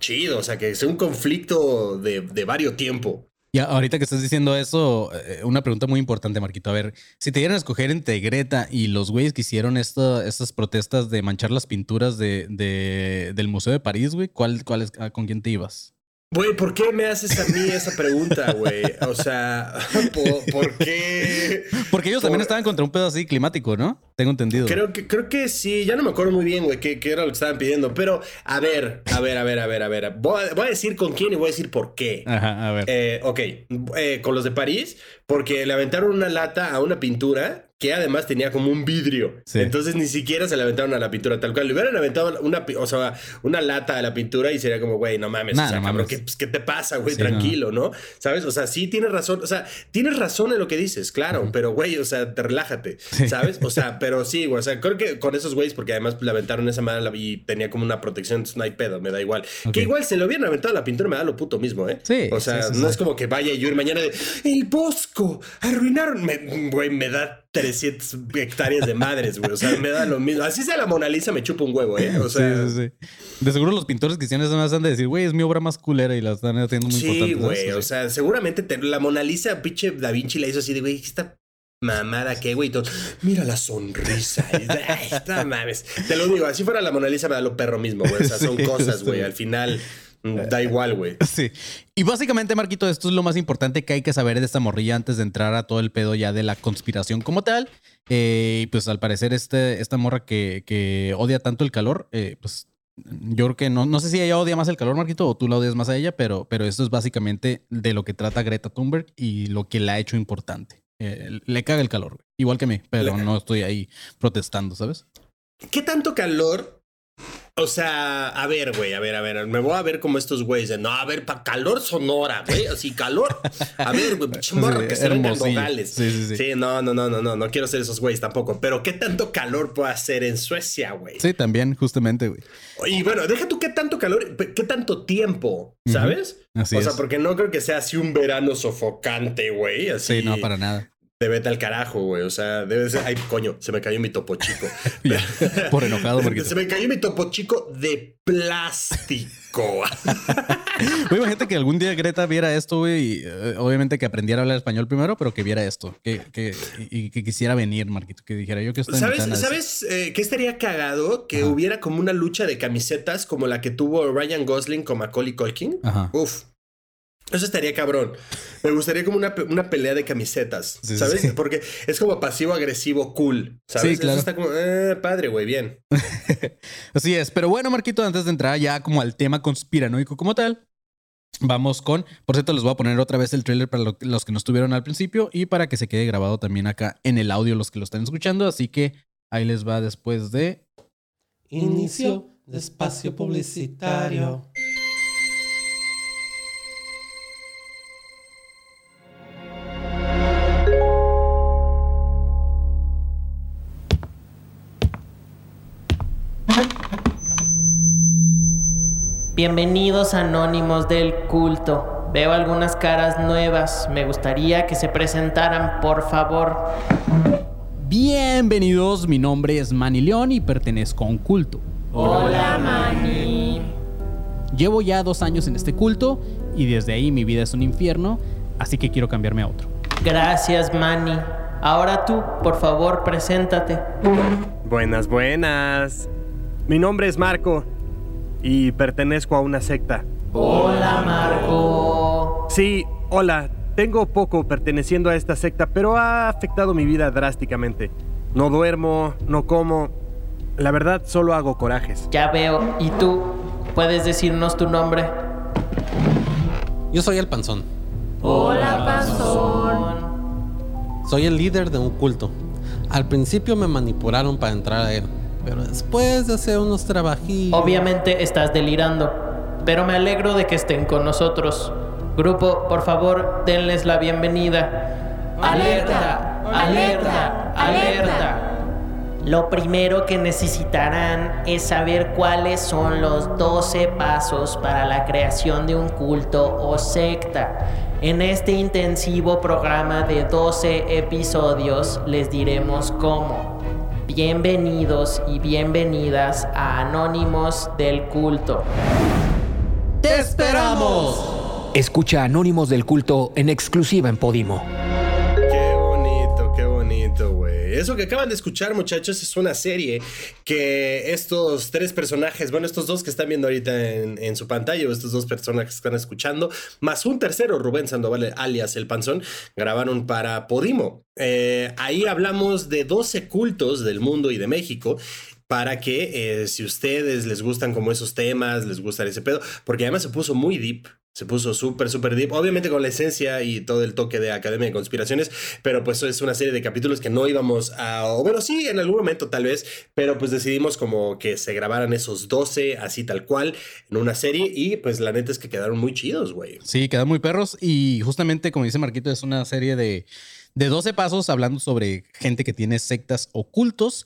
chido, o sea, que sea un conflicto de, de varios tiempo.
Y ahorita que estás diciendo eso, eh, una pregunta muy importante, Marquito. A ver, si te dieran a escoger entre Greta y los güeyes que hicieron esta- estas protestas de manchar las pinturas de, de- del Museo de París, güey, ¿cuál, cuál es, ah, ¿con quién te ibas?
Güey, ¿por qué me haces a mí esa pregunta, güey? O sea, ¿por, por qué?
Porque ellos también estaban contra un pedo así climático, ¿no? Tengo entendido.
Creo que, creo que sí, ya no me acuerdo muy bien, güey, qué, qué era lo que estaban pidiendo. Pero, a ver, a ver, a ver, a ver, a ver. Voy a, voy a decir con quién y voy a decir por qué.
Ajá, a ver.
Eh, ok, eh, con los de París, porque le aventaron una lata a una pintura que además tenía como un vidrio.
Sí.
Entonces ni siquiera se le aventaron a la pintura tal cual. Le hubieran aventado una, o sea, una lata a la pintura y sería como, güey, no mames,
Nah,
o sea,
no
cabrón,
mames.
¿qué, pues, ¿qué te pasa, güey?
Sí,
Tranquilo, no. ¿Sabes? O sea, sí tienes razón, o sea, tienes razón en lo que dices, claro, pero güey, o sea, te relájate,
Sí.
¿sabes? O sea, pero sí, güey, o sea, creo que con esos güeyes, porque además le aventaron esa madre y tenía como una protección, entonces no hay pedo, me da igual. Que igual se lo hubieran aventado a la pintura, me da lo puto mismo, ¿eh?
Sí,
O sea, no es como que vaya yo ir mañana de el Bosco, arruinaron. Me- Güey, me da 300 hectáreas de madres, güey. O sea, me da lo mismo. Así sea la Mona Lisa, me chupa un huevo, ¿eh? O sea,
sí, sí, sí. De seguro los pintores que hicieron eso más han de decir, güey, es mi obra más culera y la están haciendo muy
sí,
importante. ¿sabes?
güey. O sea, seguramente te- la Mona Lisa, pinche Da Vinci la hizo así de, güey, esta mamada qué, güey. Mira la sonrisa. Ay, no mames. Te lo digo, así fuera la Mona Lisa, me da lo perro mismo, güey. O sea, son
Sí,
cosas,
sí.
güey. Al final, da igual, güey.
Sí. Y básicamente, Marquito, esto es lo más importante que hay que saber de esta morrilla antes de entrar a todo el pedo ya de la conspiración como tal. Eh, y pues al parecer, este, esta morra que, que odia tanto el calor, eh, pues yo creo que no, no sé si ella odia más el calor, Marquito, o tú la odias más a ella, pero, pero esto es básicamente de lo que trata Greta Thunberg y lo que la ha hecho importante. Eh, le caga el calor, igual que a mí, pero no estoy ahí protestando, ¿sabes?
¿Qué tanto calor? O sea, a ver, güey, a ver, a ver, me voy a ver como estos güeyes de, no, a ver, para calor sonora, güey, así calor. A ver, güey, pinche
Sí,
que se vengan nogales.
Sí, sí, sí.
no, no, no, no, no, no quiero ser esos güeyes tampoco, pero ¿qué tanto calor puede hacer en Suecia, güey?
Sí, también, justamente, güey.
Y bueno, deja tú qué tanto calor, qué tanto tiempo, ¿sabes?
Así
o sea,
es.
porque no creo que sea así un verano sofocante, güey, así.
Sí, no, para nada.
De vete al carajo, güey. O sea, debe ser. Ay, coño, se me cayó mi topo chico.
Por enojado, porque.
Se me cayó mi topo chico de plástico.
Güey, imagínate que algún día Greta viera esto, güey, y eh, obviamente que aprendiera a hablar español primero, pero que viera esto, que, que, y, que quisiera venir, Marquito, que dijera yo que estoy
¿Sabes, ¿sabes eh, qué estaría cagado? Que hubiera como una lucha de camisetas como la que tuvo Ryan Gosling con Macaulay Culkin.
Ajá.
Uf. Eso estaría cabrón. Me gustaría como una, una pelea de camisetas,
Sí,
¿sabes?
sí.
Porque es como pasivo-agresivo cool, ¿sabes?
Sí, claro.
Eso está como, eh, padre, güey, bien.
Así es. Pero bueno, Marquito, antes de entrar ya como al tema conspiranoico como tal, vamos con. Por cierto, les voy a poner otra vez el trailer para lo- los que no estuvieron al principio y para que se quede grabado también acá en el audio los que lo están escuchando. Así que ahí les va después de.
Inicio de espacio publicitario.
Bienvenidos anónimos del culto. Veo algunas caras nuevas. Me gustaría que se presentaran, por favor.
Bienvenidos, mi nombre es Manny León y pertenezco a un culto.
Hola, Manny.
Llevo ya dos años en este culto y desde ahí mi vida es un infierno, así que quiero cambiarme a otro.
Gracias, Manny. Ahora tú, por favor, preséntate.
Buenas, buenas. Mi nombre es Marco y pertenezco a una secta.
Hola, Marco.
Sí, hola. Tengo poco perteneciendo a esta secta, pero ha afectado mi vida drásticamente. No duermo, no como. La verdad, solo hago corajes.
Ya veo. ¿Y tú? ¿Puedes decirnos tu nombre?
Yo soy el panzón.
Hola, Panzón.
Soy el líder de un culto. Al principio me manipularon para entrar a él, pero después de hacer unos trabajillos...
Obviamente estás delirando, pero me alegro de que estén con nosotros. Grupo, por favor, denles la bienvenida. ¡Alerta! ¡Alerta! ¡Alerta! Lo primero que necesitarán es saber cuáles son los 12 pasos para la creación de un culto o secta. En este intensivo programa de 12 episodios les diremos cómo. Bienvenidos y bienvenidas a Anónimos del Culto.
¡Te esperamos!
Escucha Anónimos del Culto en exclusiva en Podimo.
Eso que acaban de escuchar, muchachos, es una serie que estos tres personajes, bueno, estos dos que están viendo ahorita en, su pantalla, o estos dos personajes que están escuchando, más un tercero, Rubén Sandoval, alias El Panzón, grabaron para Podimo. Eh, ahí hablamos de 12 cultos del mundo y de México para que eh, si ustedes les gustan como esos temas, les gusta ese pedo, porque además se puso muy deep, se puso súper, súper deep, obviamente con la esencia y todo el toque de Academia de Conspiraciones, pero pues es una serie de capítulos que no íbamos a, o bueno, sí, en algún momento tal vez, pero pues decidimos como que se grabaran esos 12 así tal cual en una serie y pues la neta es que quedaron muy chidos, güey.
Sí, quedan muy perros y justamente como dice Marquito es una serie de, de 12 pasos hablando sobre gente que tiene sectas ocultos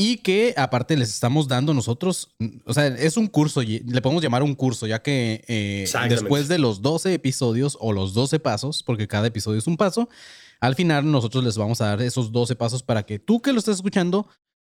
y que aparte les estamos dando nosotros, o sea, es un curso, le podemos llamar un curso, ya que eh, después de los 12 episodios o los 12 pasos, porque cada episodio es un paso, al final nosotros les vamos a dar esos 12 pasos para que tú que lo estés escuchando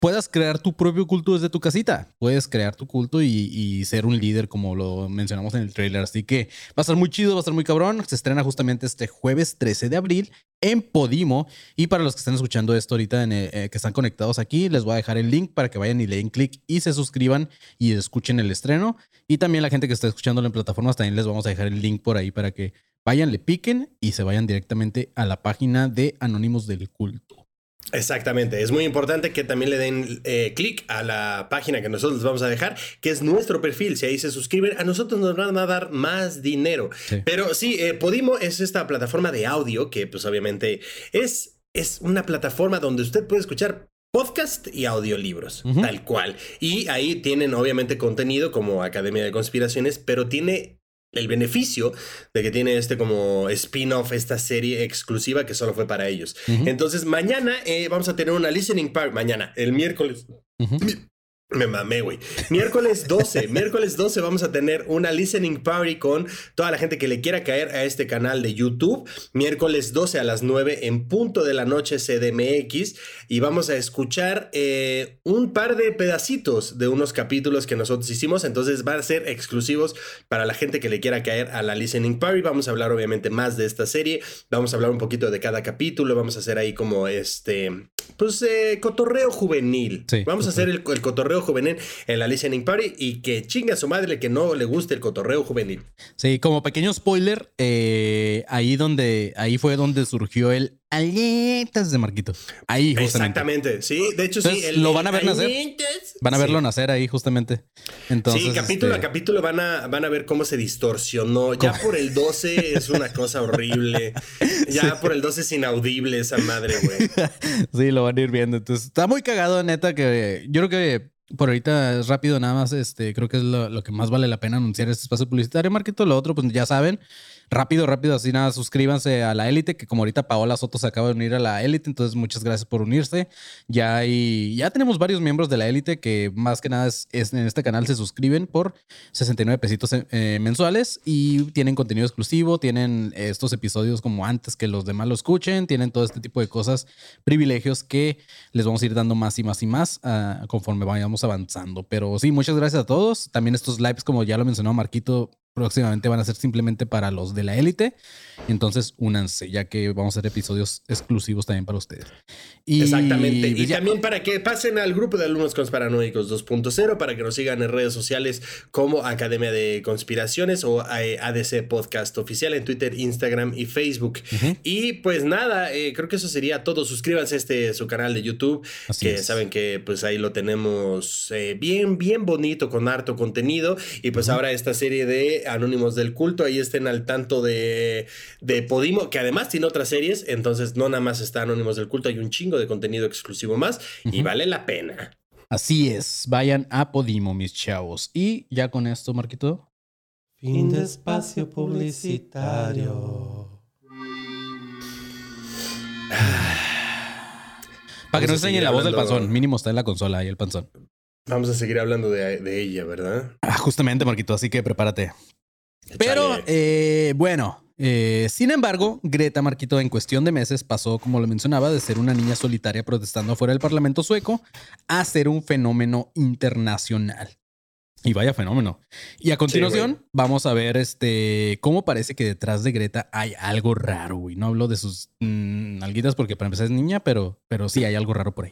puedas crear tu propio culto desde tu casita. Puedes crear tu culto y, ser un líder como lo mencionamos en el trailer. Así que va a estar muy chido, va a estar muy cabrón. Se estrena justamente este jueves 13 de abril en Podimo. Y para los que están escuchando esto ahorita, eh, que están conectados aquí, les voy a dejar el link para que vayan y le den clic y se suscriban y escuchen el estreno. Y también la gente que está escuchando en plataformas, también les vamos a dejar el link por ahí para que vayan, le piquen y se vayan directamente a la página de Anónimos del Culto.
Exactamente, es muy importante que también le den eh, clic a la página que nosotros les vamos a dejar, que es nuestro perfil. Si ahí se suscriben, a nosotros nos van a dar más dinero.
Sí.
Pero sí, eh, Podimo es esta plataforma de audio que pues obviamente es, es una plataforma donde usted puede escuchar podcast y audiolibros, tal cual. Y ahí tienen obviamente contenido como Academia de Conspiraciones, pero tiene el beneficio de que tiene este como spin-off, esta serie exclusiva que solo fue para ellos. Entonces, mañana eh, vamos a tener una listening party. Mañana, el miércoles. Me mamé, güey. Miércoles 12, miércoles 12 vamos a tener una listening party con toda la gente que le quiera caer a este canal de YouTube. Miércoles 12 a las 9 en punto de la noche CDMX y vamos a escuchar eh, un par de pedacitos de unos capítulos que nosotros hicimos. Entonces van a ser exclusivos para la gente que le quiera caer a la listening party. Vamos a hablar obviamente más de esta serie. Vamos a hablar un poquito de cada capítulo. Vamos a hacer ahí como este, pues, eh, cotorreo juvenil.
Sí.
Vamos a hacer el, el cotorreo juvenil en la listening party y que chinga a su madre que no le guste el cotorreo juvenil.
Sí, como pequeño spoiler, eh, ahí donde, ahí fue donde surgió el aletas de Marquito. Ahí, justamente.
Exactamente, sí. De hecho, sí.
Lo van a ver nacer. Van a verlo
Sí.
nacer ahí, justamente. Entonces,
sí, capítulo
este,
a capítulo van a, van a ver cómo se distorsionó. Ya por el 12 es una cosa horrible. Ya por el 12 es inaudible esa madre, güey.
sí, lo van a ir viendo. Entonces, está muy cagado, neta, que yo creo que por ahorita es rápido nada más, este, creo que es lo, lo que más vale la pena anunciar este espacio publicitario, Marquito. Lo otro, pues ya saben, rápido, rápido, así nada, suscríbanse a la élite, que como ahorita Paola Soto se acaba de unir a la élite, entonces muchas gracias por unirse. Ya ya tenemos varios miembros de la élite que más que nada es, en este canal se suscriben por 69 pesitos eh, mensuales y tienen contenido exclusivo, tienen estos episodios como antes que los demás lo escuchen, tienen todo este tipo de cosas, privilegios que les vamos a ir dando más y más y más ah, conforme vayamos avanzando. Pero sí, muchas gracias a todos. También estos lives, como ya lo mencionó Marquito, próximamente van a ser simplemente para los de la élite. Entonces, únanse, ya que vamos a hacer episodios exclusivos también para ustedes. Y,
Exactamente. Y
pues ya-
también para que pasen al grupo de alumnos conspiranoicos 2.0, para que nos sigan en redes sociales como Academia de Conspiraciones o eh, ADC Podcast Oficial en Twitter, Instagram y Facebook. Y pues nada, eh, creo que eso sería todo. Suscríbanse a este su canal de YouTube,
Así
que
es.
saben que pues ahí lo tenemos eh, bien, bien bonito, con harto contenido. Y pues ahora esta serie de Anónimos del Culto, ahí estén al tanto de, de Podimo, que además tiene otras series, entonces no nada más está Anónimos del Culto, hay un chingo de contenido exclusivo más y vale la pena.
Así es, vayan a Podimo, mis chavos. Y ya con esto, Marquito.
Fin de espacio publicitario.
Para que no
seguir
la voz del panzón, mínimo está en la consola ahí el panzón.
Vamos a seguir hablando de, de ella, ¿verdad?
Ah, justamente, Marquito, así que prepárate. Pero eh, bueno, eh, sin embargo, Greta Marquito en cuestión de meses pasó, como lo mencionaba, de ser una niña solitaria protestando afuera del Parlamento sueco a ser un fenómeno internacional. Y vaya fenómeno. Y a continuación vamos a ver este cómo parece que detrás de Greta hay algo raro, güey. No hablo de sus mm, nalguitas porque para empezar es niña, pero, pero sí hay algo raro por ahí.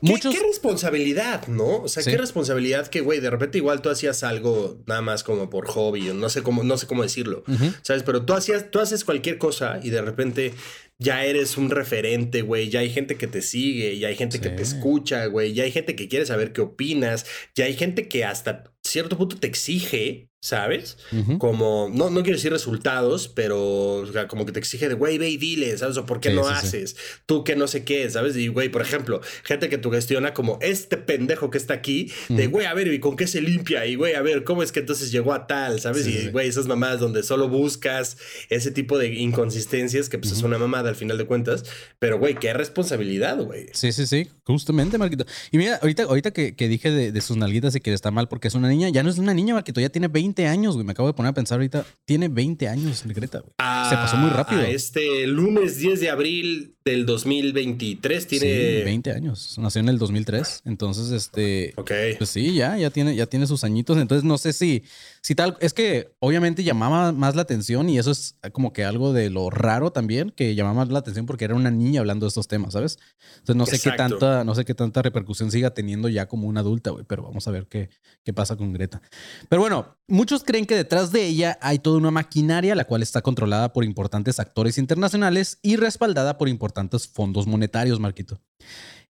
¿Qué,
Muchos...
qué responsabilidad, ¿no? O sea,
Sí.
qué responsabilidad que, güey, de repente igual tú hacías algo nada más como por hobby, o no sé cómo, no sé cómo decirlo. ¿sabes? Pero tú hacías, tú haces cualquier cosa y de repente ya eres un referente, güey, ya hay gente que te sigue, ya hay gente que te escucha, güey, ya hay gente que quiere saber qué opinas, ya hay gente que hasta cierto punto te exige, ¿sabes? Como, no, no quiero decir resultados, pero o sea, como que te exige de, güey, ve y dile, ¿sabes? O por qué
Sí,
no
sí,
haces, tú que no sé qué, ¿sabes? Y, güey, por ejemplo, gente que tú gestiona como este pendejo que está aquí, de, güey, a ver, ¿y con qué se limpia? Y, güey, a ver, ¿cómo es que entonces llegó a tal, ¿sabes? Y, güey, esas mamadas donde solo buscas ese tipo de inconsistencias, que pues es una mamada al final de cuentas, pero, güey, qué responsabilidad, güey.
Sí, sí, sí, justamente, Marquito. Y mira, ahorita, ahorita que, que dije de, de sus nalguitas y que está mal porque es una niña, ya no es una niña, Marquito, ya tiene 20 años, güey. Me acabo de poner a pensar ahorita, tiene 20 años, Greta, güey. Se pasó muy rápido.
Este lunes 10 de abril del 2023 tiene...
Sí, 20 años. Nació en el 2003. Entonces, este.
Ok.
Pues sí, ya, ya tiene, ya tiene sus añitos. Entonces, no sé si, si tal. Es que obviamente llamaba más la atención y eso es como que algo de lo raro también, que llamaba más la atención porque era una niña hablando de estos temas, ¿sabes? Entonces, no sé qué tanta, no sé qué tanta repercusión siga teniendo ya como una adulta, güey. Pero vamos a ver qué, qué pasa con Greta. Pero bueno, muchos creen que detrás de ella hay toda una maquinaria, la cual está controlada por importantes actores internacionales y respaldada por importantes fondos monetarios, Marquito.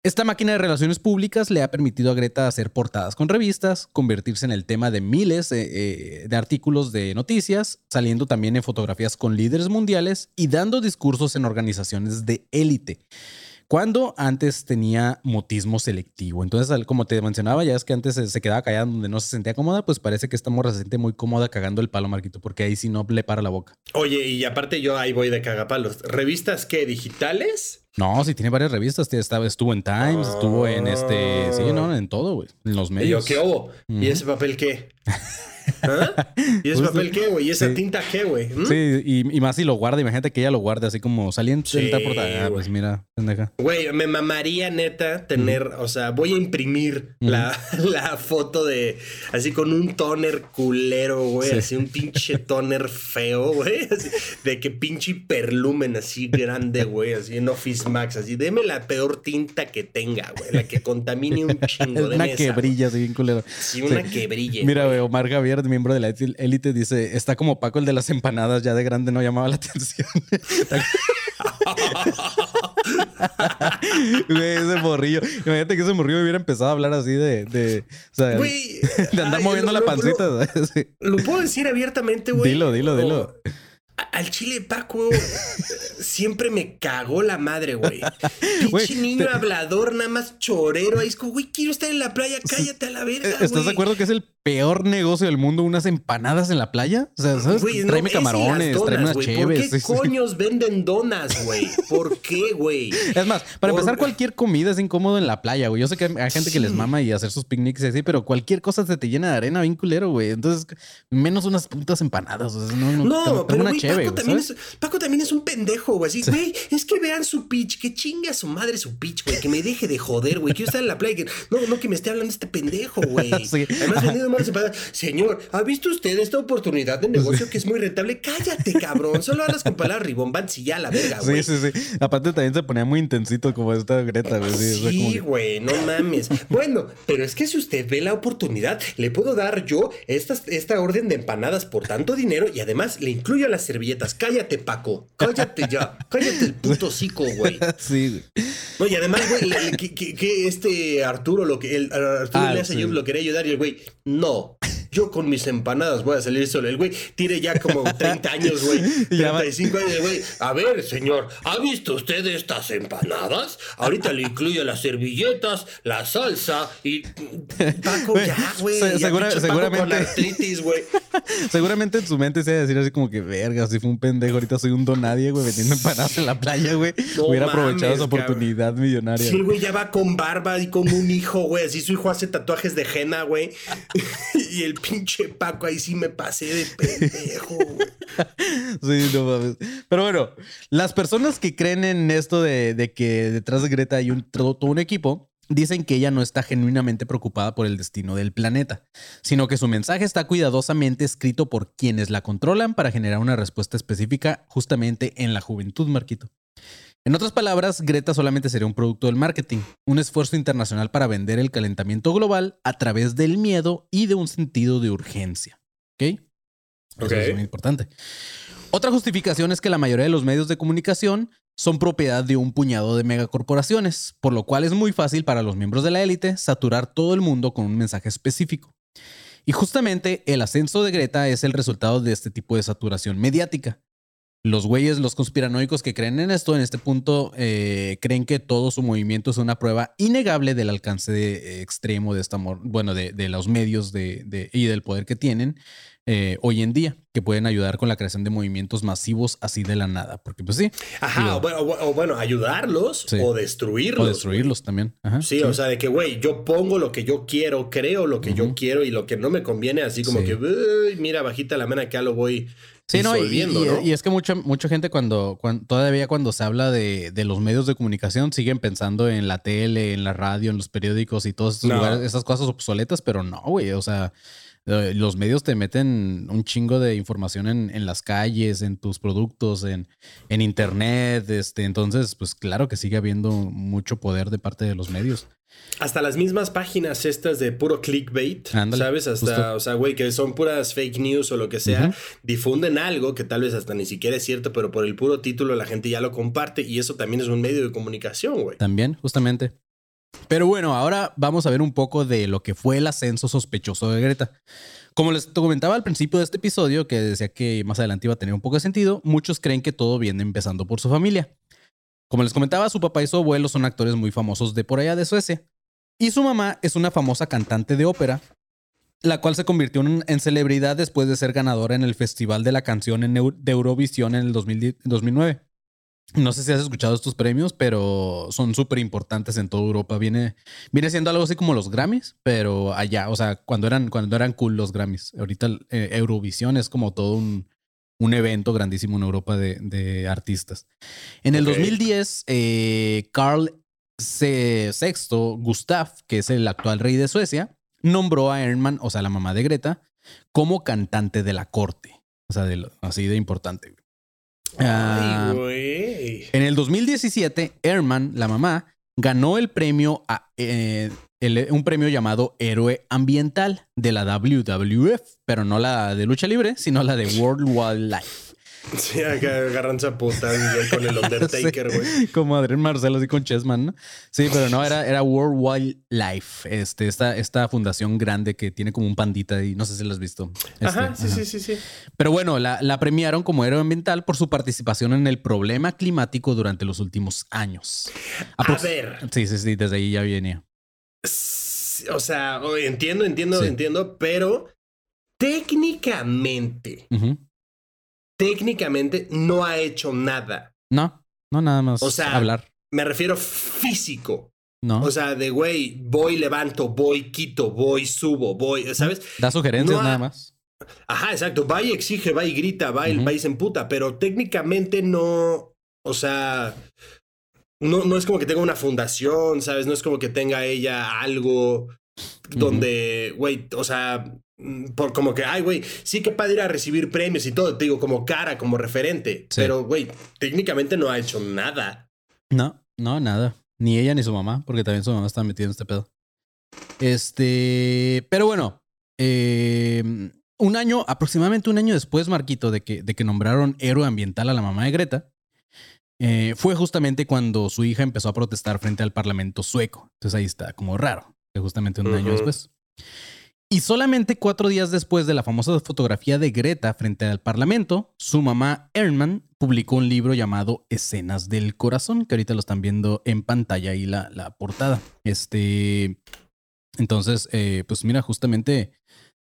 Esta máquina de relaciones públicas le ha permitido a Greta hacer portadas con revistas, convertirse en el tema de miles eh, eh, de artículos de noticias, saliendo también en fotografías con líderes mundiales y dando discursos en organizaciones de élite. Cuando antes tenía mutismo selectivo. Entonces, como te mencionaba, ya es que antes se quedaba callada donde no se sentía cómoda, pues parece que esta morra se siente muy cómoda cagando el palo, Marquito, porque ahí sí no le para la boca.
Oye, y aparte yo ahí voy de cagapalos. ¿Revistas qué? ¿Digitales?
No, sí tiene varias revistas. Estaba, estuvo en Times, estuvo en este. Sí, no, en todo, güey. En los
Y yo,
medios.
¿qué hubo? ¿Y ese papel qué? ¿Ah? ¿Y ese
Justo.
papel qué, güey? ¿Y esa
Sí.
tinta qué, güey? ¿Mm?
Sí, y, y más si lo guarda. Imagínate que ella lo guarde así como saliendo
Sí,
portada. Ah, pues mira, pendeja.
Güey, me mamaría neta tener, o sea, voy a imprimir la, la foto de así con un toner culero, güey,
Sí.
así un pinche toner feo, güey, de que pinche perlumen así grande, güey, así en Office Max, así, deme la peor tinta que tenga, güey, la que contamine un chingo de
Una
mesa.
que brilla así bien culero.
Sí, una
Sí.
que brille.
Mira, güey, Omar Javier, miembro de la élite, dice: Está como Paco el de las empanadas, ya de grande no llamaba la atención. Güey, ese morrillo. Imagínate que ese morrillo hubiera empezado a hablar así de. de o sea,
Güey,
de andar
ay,
moviendo
lo-
la
lo-
pancita. Sí.
Lo puedo decir abiertamente, güey.
Dilo, dilo, dilo.
Al chile Paco eh, siempre me cagó la madre, güey. Pinche niño
te-
hablador, nada más chorero. Ahí es como, güey, quiero estar en la playa, cállate a la verga.
Eh, ¿Estás de acuerdo que es el peor negocio del mundo unas empanadas en la playa? O sea, ¿sabes?
No,
tráeme camarones,
donas,
tráeme unas.
¿Por
cheves.
qué
sí, sí.
coños venden donas, güey? ¿Por qué, güey?
Es más, para
Por-
empezar, cualquier comida es incómodo en la playa, güey. Yo sé que hay gente que les mama y hacer sus picnics y así, pero cualquier cosa se te llena de arena bien culero, güey. Entonces, menos unas putas empanadas. o sea, no, no,
No,
tengo
pero
una
güey, Paco,
güey,
también es, Paco también es un pendejo, güey. Así, güey, es que vean su pitch, que chinga a su madre su pitch, güey. Que me deje de joder, güey. Quiero estar en la playa. que- no, no, que me esté hablando este pendejo, güey.
Sí.
Además, malas empanadas. Señor, ¿ha visto usted esta oportunidad de negocio que es muy rentable? Cállate, cabrón. Solo hablas con palabras ribombants y ya la verga, güey.
Sí, sí, sí. Aparte también se ponía muy intensito como esta Greta, güey. Sí, como
Sí,
que-
güey, no mames. Bueno, pero es que si usted ve la oportunidad, le puedo dar yo esta, esta orden de empanadas por tanto dinero y además le incluyo las servilletas. Cállate, Paco. Cállate ya. Cállate el puto hocico, güey.
sí, güey.
No, y además, güey, que, que- que este Arturo, lo que el Arturo
Ah,
le hace
sí.
yo lo quería ayudar y el güey, no. Yo con mis empanadas voy a salir solo. El güey tiene ya como 30 años, güey.
Ya va.
35 años, güey. A ver, señor, ¿ha visto usted estas empanadas? Ahorita le incluyo las servilletas, la salsa y. Paco, ya, güey.
se- segura- seguramente-
Con artritis, güey.
Seguramente en su mente se iba a decir así como que, verga, si fue un pendejo, ahorita soy un don nadie, güey, vendiendo empanadas en la playa, güey.
No
Hubiera aprovechado esa oportunidad millonaria.
Sí, güey ya va con barba y con un hijo, güey. Así su hijo hace tatuajes de henna, güey. y el pinche Paco ahí sí me pasé de pendejo.
Sí, no mames. Pero bueno, las personas que creen en esto de, de que detrás de Greta hay un, todo un equipo, dicen que ella no está genuinamente preocupada por el destino del planeta, sino que su mensaje está cuidadosamente escrito por quienes la controlan para generar una respuesta específica justamente en la juventud, Marquito. En otras palabras, Greta solamente sería un producto del marketing, un esfuerzo internacional para vender el calentamiento global a través del miedo y de un sentido de urgencia. ¿Ok? Eso es muy importante. Otra justificación es que la mayoría de los medios de comunicación son propiedad de un puñado de megacorporaciones, por lo cual es muy fácil para los miembros de la élite saturar todo el mundo con un mensaje específico. Y justamente el ascenso de Greta es el resultado de este tipo de saturación mediática. Los güeyes, los conspiranoicos que creen en esto, en este punto, eh, creen que todo su movimiento es una prueba innegable del alcance de- extremo de esta, bueno, de, de los medios de, de- y del poder que tienen eh, hoy en día, que pueden ayudar con la creación de movimientos masivos así de la nada. Porque pues sí,
Ajá, o bueno, o- o bueno, ayudarlos
Sí.
o destruirlos.
o destruirlos también. Ajá,
Sí, o sea, de que, güey, yo pongo lo que yo quiero, creo lo que yo quiero y lo que no me conviene, así como
Sí.
que, "Uy, mira, bajita la mano, acá lo voy
Sí, no, y, y-
¿no?
y es que mucha, mucha gente cuando, cuan- todavía cuando se habla de, de los medios de comunicación siguen pensando en la tele, en la radio, en los periódicos y todos estos
No.
lugares, esas cosas obsoletas, pero no, güey, o sea, los medios te meten un chingo de información en, en las calles, en tus productos, en, en internet, este, entonces, pues claro que sigue habiendo mucho poder de parte de los medios.
Hasta las mismas páginas estas de puro clickbait, ¿sabes? Hasta,
justo.
o sea, güey, que son puras fake news o lo que sea, difunden algo que tal vez hasta ni siquiera es cierto, pero por el puro título la gente ya lo comparte y eso también es un medio de comunicación, güey.
También, justamente. Pero bueno, ahora vamos a ver un poco de lo que fue el ascenso sospechoso de Greta. Como les comentaba al principio de este episodio, que decía que más adelante iba a tener un poco de sentido, muchos creen que todo viene empezando por su familia. Como les comentaba, su papá y su abuelo son actores muy famosos de por allá de Suecia. Y su mamá es una famosa cantante de ópera, la cual se convirtió en, celebridad después de ser ganadora en el Festival de la Canción de Eurovisión en el 2010 2009. No sé si has escuchado estos premios, pero son súper importantes en toda Europa. Viene, viene siendo algo así como los Grammys, pero allá, o sea, cuando eran, cuando eran cool los Grammys. Ahorita eh, Eurovisión es como todo un, un evento grandísimo en Europa de, de artistas. En el
Ok.
2010, eh, Carl VI Gustav, que es el actual rey de Suecia, nombró a Herman, o sea, la mamá de Greta, como cantante de la corte. O sea, de lo- así de importante. Ah,
Ay, güey.
en el 2017, Herman, la mamá, ganó el premio a, eh, el- un premio llamado Héroe Ambiental de la WWF, pero no la de lucha libre, sino la de World Wildlife.
Sí, acá agarran zapotas con el Undertaker,
Sí,
güey.
Como Adrián Marcelo, así con Chessman, ¿no? Sí, pero no, era, era World Wildlife, este, esta, esta fundación grande que tiene como un pandita y no sé si lo has visto. Este,
Ajá, sí,
ajá.
sí, sí, sí.
Pero bueno, la, la premiaron como héroe ambiental por su participación en el problema climático durante los últimos años.
A ver.
Sí, sí, sí, desde ahí ya venía.
O sea, entiendo, entiendo,
Sí.
entiendo, pero técnicamente, técnicamente no ha hecho nada.
No, no, nada más
O sea,
hablar.
Me refiero físico.
No,
O sea, de güey, voy, levanto, voy, quito, voy, subo, voy, ¿sabes?
da sugerencias
no ha-
nada más.
Ajá, exacto. Va y exige, va y grita, va y, va y se emputa, pero técnicamente no. O sea. No, no es como que tenga una fundación, ¿sabes? No es como que tenga ella algo donde, güey, o sea, por como que, ay, güey, sí que padre ir a recibir premios y todo, te digo, como cara, como referente.
Sí.
Pero, güey, técnicamente no ha hecho nada.
No, no, nada. Ni ella ni su mamá, porque también su mamá está metida en este pedo. Este, pero bueno, eh, un año, aproximadamente un año después, Marquito, de que, de que nombraron héroe ambiental a la mamá de Greta, eh, fue justamente cuando su hija empezó a protestar frente al parlamento sueco. Entonces ahí está, como raro, que justamente un año después. Y solamente cuatro días después de la famosa fotografía de Greta frente al Parlamento, su mamá Herman publicó un libro llamado Escenas del Corazón, que ahorita lo están viendo en pantalla y la, la portada. Este, entonces, eh, pues mira, justamente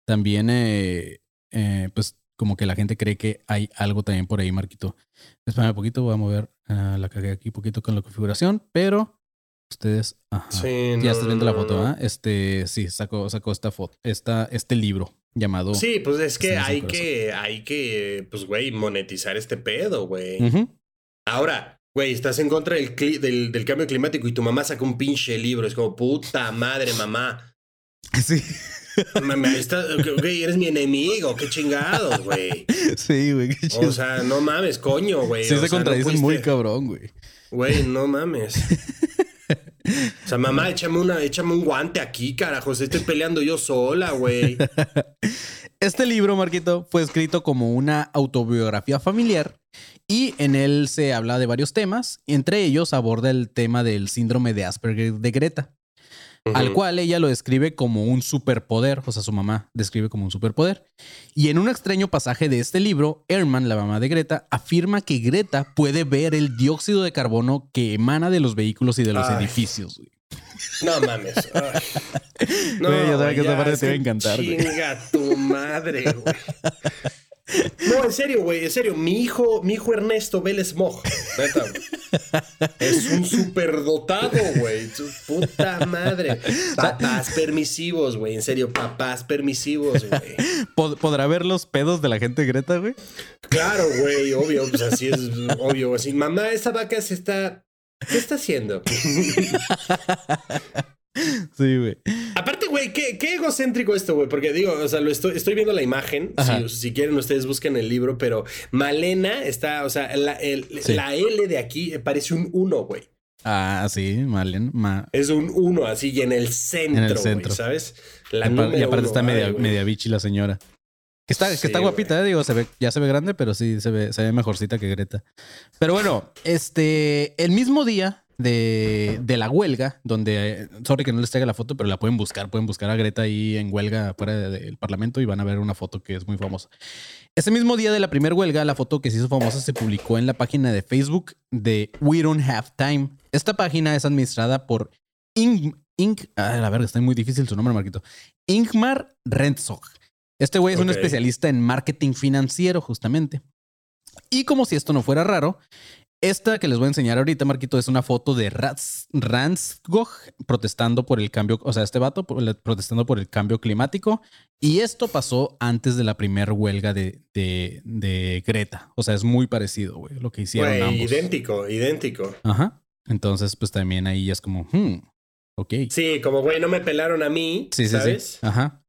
también, eh, eh, pues como que la gente cree que hay algo también por ahí, Marquito. Espérame un poquito, voy a mover, ah, la cagué aquí un poquito con la configuración, pero ustedes, ajá.
Sí,
Ya
no,
estás viendo
no,
la foto,
no.
¿ah? Este, sí, sacó, sacó esta foto, esta, este libro llamado.
Sí, pues es que
Escenas del
hay que, hay que, pues, güey, monetizar este pedo, güey.
Ujú.
Ahora, güey, estás en contra del, del, del cambio climático y tu mamá saca un pinche libro. Es como, puta madre, mamá.
Sí,
Güey, eres mi enemigo. Qué chingados, güey.
sí, güey. qué chido.
O sea, no mames, coño, güey.
sí
O
se
sea, no
contradicen muy cabrón, güey.
Güey, no mames. O sea, mamá, échame, una, échame un guante aquí, carajos. Estoy peleando yo sola, güey.
Este libro, Marquito, fue escrito como una autobiografía familiar y en él se habla de varios temas, entre ellos aborda el tema del síndrome de Asperger de Greta, al cual ella lo describe como un superpoder, o sea, su mamá describe como un superpoder. Y en un extraño pasaje de este libro, Herman, la mamá de Greta, afirma que Greta puede ver el dióxido de carbono que emana de los vehículos y de los
Ay.
edificios. güey.
No mames. Ay.
Güey, ya sabía que esa
ya,
parte
es
te iba a encantar, güey.
Chinga tu madre, güey. No, en serio, güey, en serio. Mi hijo, mi hijo Ernesto. Neta, güey. Es un superdotado, güey. Puta madre. Papás permisivos, güey. En serio, papás permisivos, güey.
¿Pod- ¿Podrá ver los pedos de la gente Greta, güey?
Claro, güey, obvio. Pues así es, obvio. Así, mamá, esta vaca se está. ¿Qué está haciendo?
Sí, güey.
Aparte, güey, qué, qué egocéntrico esto, güey. Porque digo, o sea, lo estoy, estoy viendo la imagen. Si, si quieren, ustedes busquen el libro, pero Malena está, o sea, la, el-
Sí.
la L de aquí parece un 1, güey.
Ah, sí, Marlene. Ma-
Es un 1 así y en el centro,
En el centro.
¿sabes?
y
La número
y aparte
uno.
está media, media bichi la señora. Que está, que
Sí,
está guapita, eh, digo, se ve, ya se ve grande, pero sí se ve, se ve mejorcita que Greta. Pero bueno, este, el mismo día de, de la huelga, donde, eh, sorry que no les traiga la foto, pero la pueden buscar, pueden buscar a Greta ahí en huelga fuera de- del Parlamento y van a ver una foto que es muy famosa. Ese mismo día de la primera huelga, la foto que se hizo famosa se publicó en la página de Facebook de We Don't Have Time. Esta página es administrada por Ing, Ing la verga, está muy difícil su nombre, Marquito. Ingmar Rentzog. Este güey es un especialista en marketing financiero, justamente. Y como si esto no fuera raro, esta que les voy a enseñar ahorita, Marquito, es una foto de Rats- Ranskog protestando por el cambio, o sea, este vato protestando por el cambio climático. Y esto pasó antes de la primera huelga de, de- de Greta. O sea, es muy parecido, güey, lo que hicieron ambos.
idéntico, idéntico.
Ajá. Entonces, pues también ahí es como, hmm, ok.
Sí, como güey, no me pelaron a mí,
Sí, sí,
¿sabes?
sí. Ajá.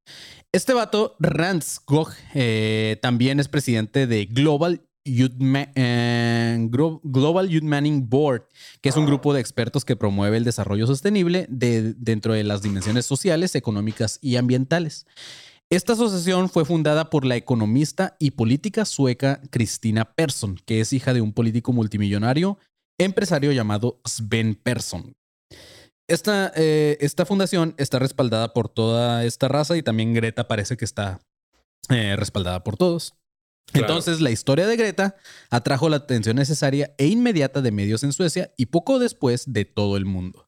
Este vato, Rans Gog, eh, también es presidente de Global Youth, eh, Global Youth Manning Board, que es un grupo de expertos que promueve el desarrollo sostenible de- dentro de las dimensiones sociales, económicas y ambientales. Esta asociación fue fundada por la economista y política sueca Christina Persson, que es hija de un político multimillonario empresario llamado Sven Persson. Esta, eh, esta fundación está respaldada por toda esta raza y también Greta parece que está eh, respaldada por todos. Entonces, la historia de Greta atrajo la atención necesaria e inmediata de medios en Suecia y poco después de todo el mundo.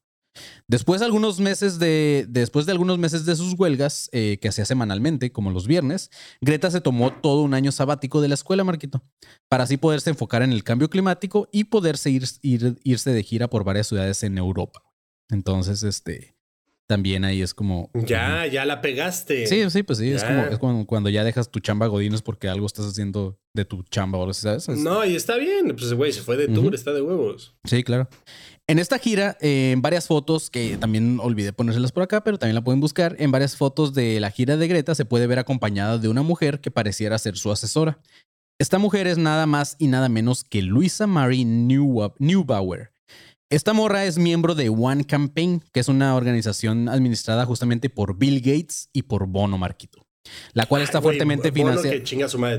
Después de algunos meses de, después de algunos meses de sus huelgas, eh, que hacía semanalmente, como los viernes, Greta se tomó todo un año sabático de la escuela, Marquito, para así poderse enfocar en el cambio climático y poderse ir, ir- irse de gira por varias ciudades en Europa. Entonces, este, también ahí es como...
Ya, ya la pegaste.
Sí, sí, pues sí, es como es cuando, cuando ya dejas tu chamba Godines porque algo estás haciendo de tu chamba o algo así, ¿sabes? Es-
No, y está bien. Pues, güey, se fue de tour, está de huevos.
Sí, claro. En esta gira, eh, en varias fotos, que también olvidé ponérselas por acá, pero también la pueden buscar, en varias fotos de la gira de Greta se puede ver acompañada de una mujer que pareciera ser su asesora. Esta mujer es nada más y nada menos que Luisa Marie Neubauer. Esta morra es miembro de One Campaign, que es una organización administrada justamente por Bill Gates y por Bono Marquito, la cual está
Ay,
fuertemente financiada.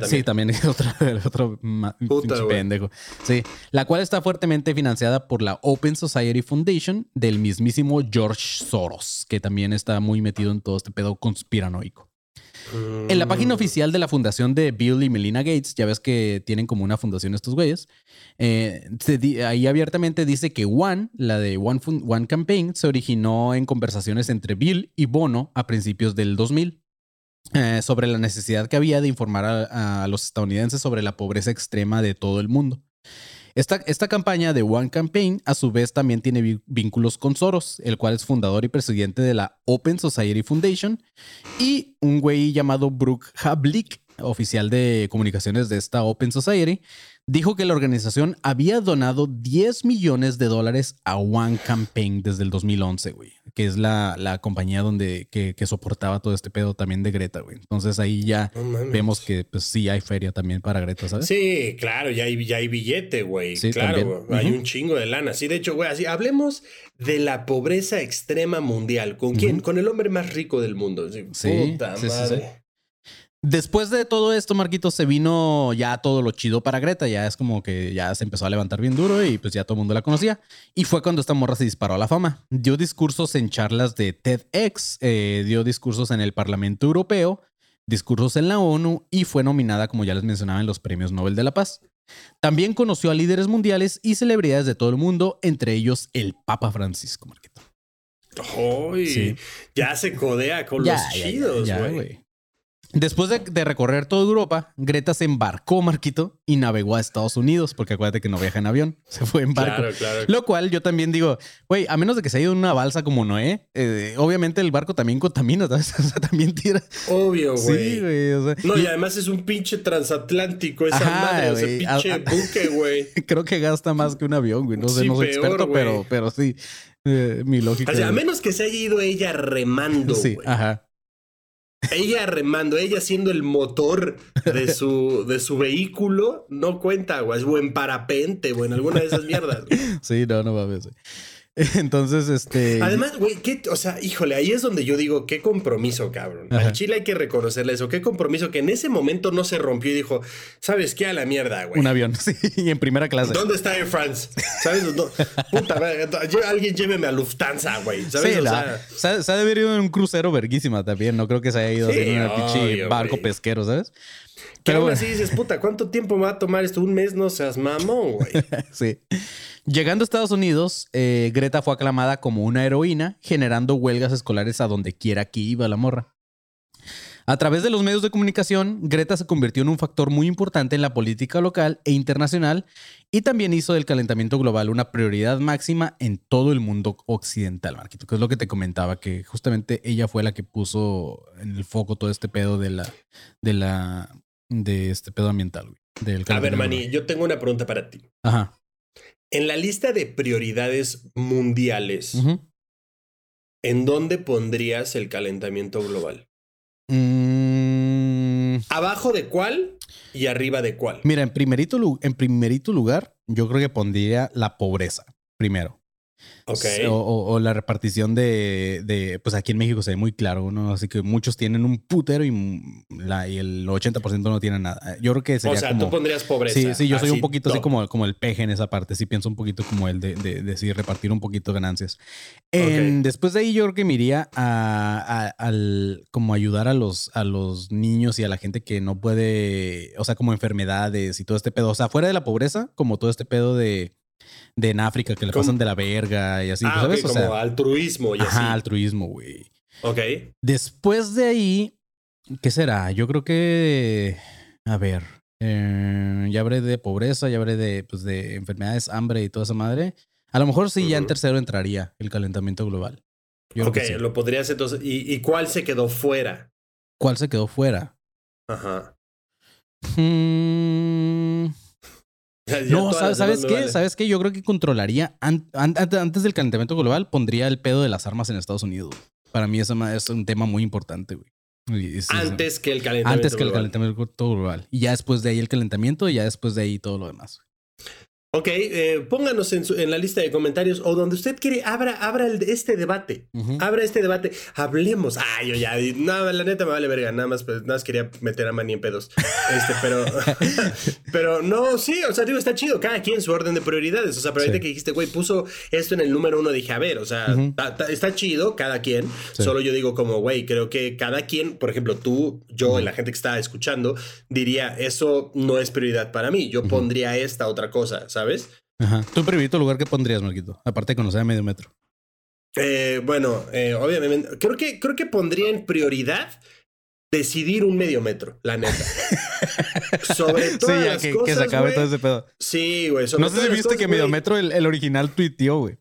Sí, también es otro, otro
Puta,
pendejo. Sí, la cual está fuertemente financiada por la Open Society Foundation del mismísimo George Soros, que también está muy metido en todo este pedo conspiranoico. En la página oficial de la fundación de Bill y Melina Gates, ya ves que tienen como una fundación estos güeyes, eh, ahí abiertamente dice que One, la de One, One Campaign, se originó en conversaciones entre Bill y Bono a principios del 2000 eh, sobre la necesidad que había de informar a los estadounidenses sobre la pobreza extrema de todo el mundo. Esta, campaña de One Campaign a su vez también tiene vínculos con Soros, el cual es fundador y presidente de la Open Society Foundation, y un güey llamado Brooke Hablick, oficial de comunicaciones de esta Open Society, dijo que la organización había donado 10 millones de dólares a One Campaign desde el 2011, güey, que es la, la compañía donde, que, que soportaba todo este pedo también de Greta, güey. Entonces ahí ya vemos que pues sí hay feria también para Greta, ¿sabes?
Sí, claro, ya hay, ya hay billete, güey.
Sí,
claro, güey, hay un chingo de lana. Sí, de hecho, güey, así hablemos de la pobreza extrema mundial. ¿Con quién? Con el hombre más rico del mundo. Sí,
Sí,
puta
sí, sí,
madre.
Después de todo esto, Marquito, se vino ya todo lo chido para Greta. Ya es como que ya se empezó a levantar bien duro y pues ya todo el mundo la conocía. Y fue cuando esta morra se disparó a la fama. Dio discursos en charlas de TEDx, eh, dio discursos en el Parlamento Europeo, discursos en la ONU y fue nominada, como ya les mencionaba, en los Premios Nobel de la Paz. También conoció a líderes mundiales y celebridades de todo el mundo, entre ellos el Papa Francisco, Marquito.
Ay,
Sí.
Ya se codea con
Ya,
los
ya,
chidos, güey.
Después de, de recorrer toda Europa, Greta se embarcó, Marquito, y navegó a Estados Unidos, porque acuérdate que no viaja en avión, se fue en barco.
Claro, claro.
Lo cual yo también digo, güey, a menos de que se haya ido en una balsa como Noé, eh, obviamente el barco también contamina, ¿sabes? O sea, también tira.
Obvio, güey.
Sí, güey. o sea,
No,
y
y además es un pinche transatlántico esa
Ajá,
madre, ese pinche
A- a-
buque, güey.
creo que gasta más que un avión, güey. No sé,
Sí,
no soy
peor,
experto, pero, pero sí. eh, mi lógica.
O sea, a menos que se haya ido ella remando,
Sí, ajá.
Ella remando, ella siendo el motor de su, de su vehículo, no cuenta, güey. O en parapente, güey, en alguna de esas mierdas.
Sí, no, no mames. güey. Entonces, este.
Además, güey, ¿qué- o sea, híjole, ahí es donde yo digo, qué compromiso, cabrón.
Ajá.
Al Chile hay que reconocerle eso, qué compromiso que en ese momento no se rompió y dijo, ¿sabes qué? A la mierda, güey.
un avión, sí, y en primera clase.
¿Dónde está Air France? ¿Sabes? No, puta, madre, alguien lléveme a Lufthansa, güey. ¿Sabes?
Sí,
o
la-
sea,
se, ha- de haber ido en un crucero verguísima también. No creo que se haya ido
Sí,
en un pinche barco pesquero, ¿sabes? Pero
aún
bueno.
así dices, puta, ¿cuánto tiempo me va a tomar esto? Un mes, no seas mamón, güey.
Sí. Llegando a Estados Unidos, eh, Greta fue aclamada como una heroína, generando huelgas escolares a donde quiera que iba la morra. A través de los medios de comunicación, Greta se convirtió en un factor muy importante en la política local e internacional y también hizo del calentamiento global una prioridad máxima en todo el mundo occidental, Marquito, que es lo que te comentaba, que justamente ella fue la que puso en el foco todo este pedo de la, de la, de este pedo ambiental, güey. Del
A ver,
global.
yo tengo una pregunta para ti.
Ajá.
En la lista de prioridades mundiales. ¿en dónde pondrías el calentamiento global?
Mm,
¿Abajo de cuál y arriba de cuál?
mira, en primerito, en primerito lugar, yo creo que pondría la pobreza primero.
Ok.
O, o- o la repartición de, de, pues aquí en México se ve muy claro, ¿no? Así que muchos tienen un putero y, la, y el 80% no tienen nada. Yo creo que sería
o sea,
como...
tú pondrías pobreza.
Sí, sí, yo soy un poquito así como, como el peje en esa parte. Sí pienso un poquito como el de, de, de sí, repartir un poquito ganancias. En-. Después de ahí yo creo que me iría a, a- al como ayudar a los, a los niños y a la gente que no puede, o sea, como enfermedades y todo este pedo. O sea, fuera de la pobreza, como todo este pedo de, de en África que le pasan de la verga y así,
ah,
¿sabes? o
como altruismo y
ajá,
así.
altruismo, güey.
Ok.
Después de ahí, ¿qué será? Yo creo que, a ver, eh, ya habré de pobreza, ya habré de, pues, de enfermedades, hambre y toda esa madre. A lo mejor sí, ya en tercero entraría el calentamiento global. Yo
Ok,
sí.
lo podrías entonces. ¿Y, y cuál se quedó fuera?
¿Cuál se quedó fuera?
Ajá.
Mm,
ya
no, ¿sabes,
las
¿sabes
demás me
qué? ¿Sabes qué? Yo creo que controlaría, an- an- an- antes del calentamiento global, pondría el pedo de las armas en Estados Unidos. Para mí eso es un tema muy importante, güey.
Antes que el calentamiento.
Antes que el
global.
calentamiento global. Y ya después de ahí el calentamiento y ya después de ahí todo lo demás.
Ok, eh, pónganos en, su- en la lista de comentarios o donde usted quiere, abra, abra el- este debate. Abra este debate. Hablemos. Ay, yo ya. No, la neta me vale verga. Nada más, pues, nada más quería meter a Manny en pedos. Este, pero. pero no, sí, o sea, digo, está chido. Cada quien su orden de prioridades. O sea, pero ahorita
Sí.
que dijiste, güey, puso esto en el número uno, dije, a ver, o sea,
Ujú.
ta- ta- está chido cada quien.
Sí.
Solo yo digo, como, güey, creo que cada quien, por ejemplo, tú, yo y la gente que está escuchando, diría, eso no es prioridad para mí. Yo pondría esta otra cosa, ¿sabes?
Ajá. ¿Tú en primerito lugar qué pondrías, Marquito? Aparte de conocer a medio metro.
Eh, bueno, eh, obviamente, creo que, creo que pondría en prioridad decidir un medio metro, la neta. Sobre
Sí,
todas
ya
las
que, que
cosas,
se acabe todo ese pedo.
Sí, güey.
No sé si viste
cosas,
que medio metro, el, el original tuiteó, güey.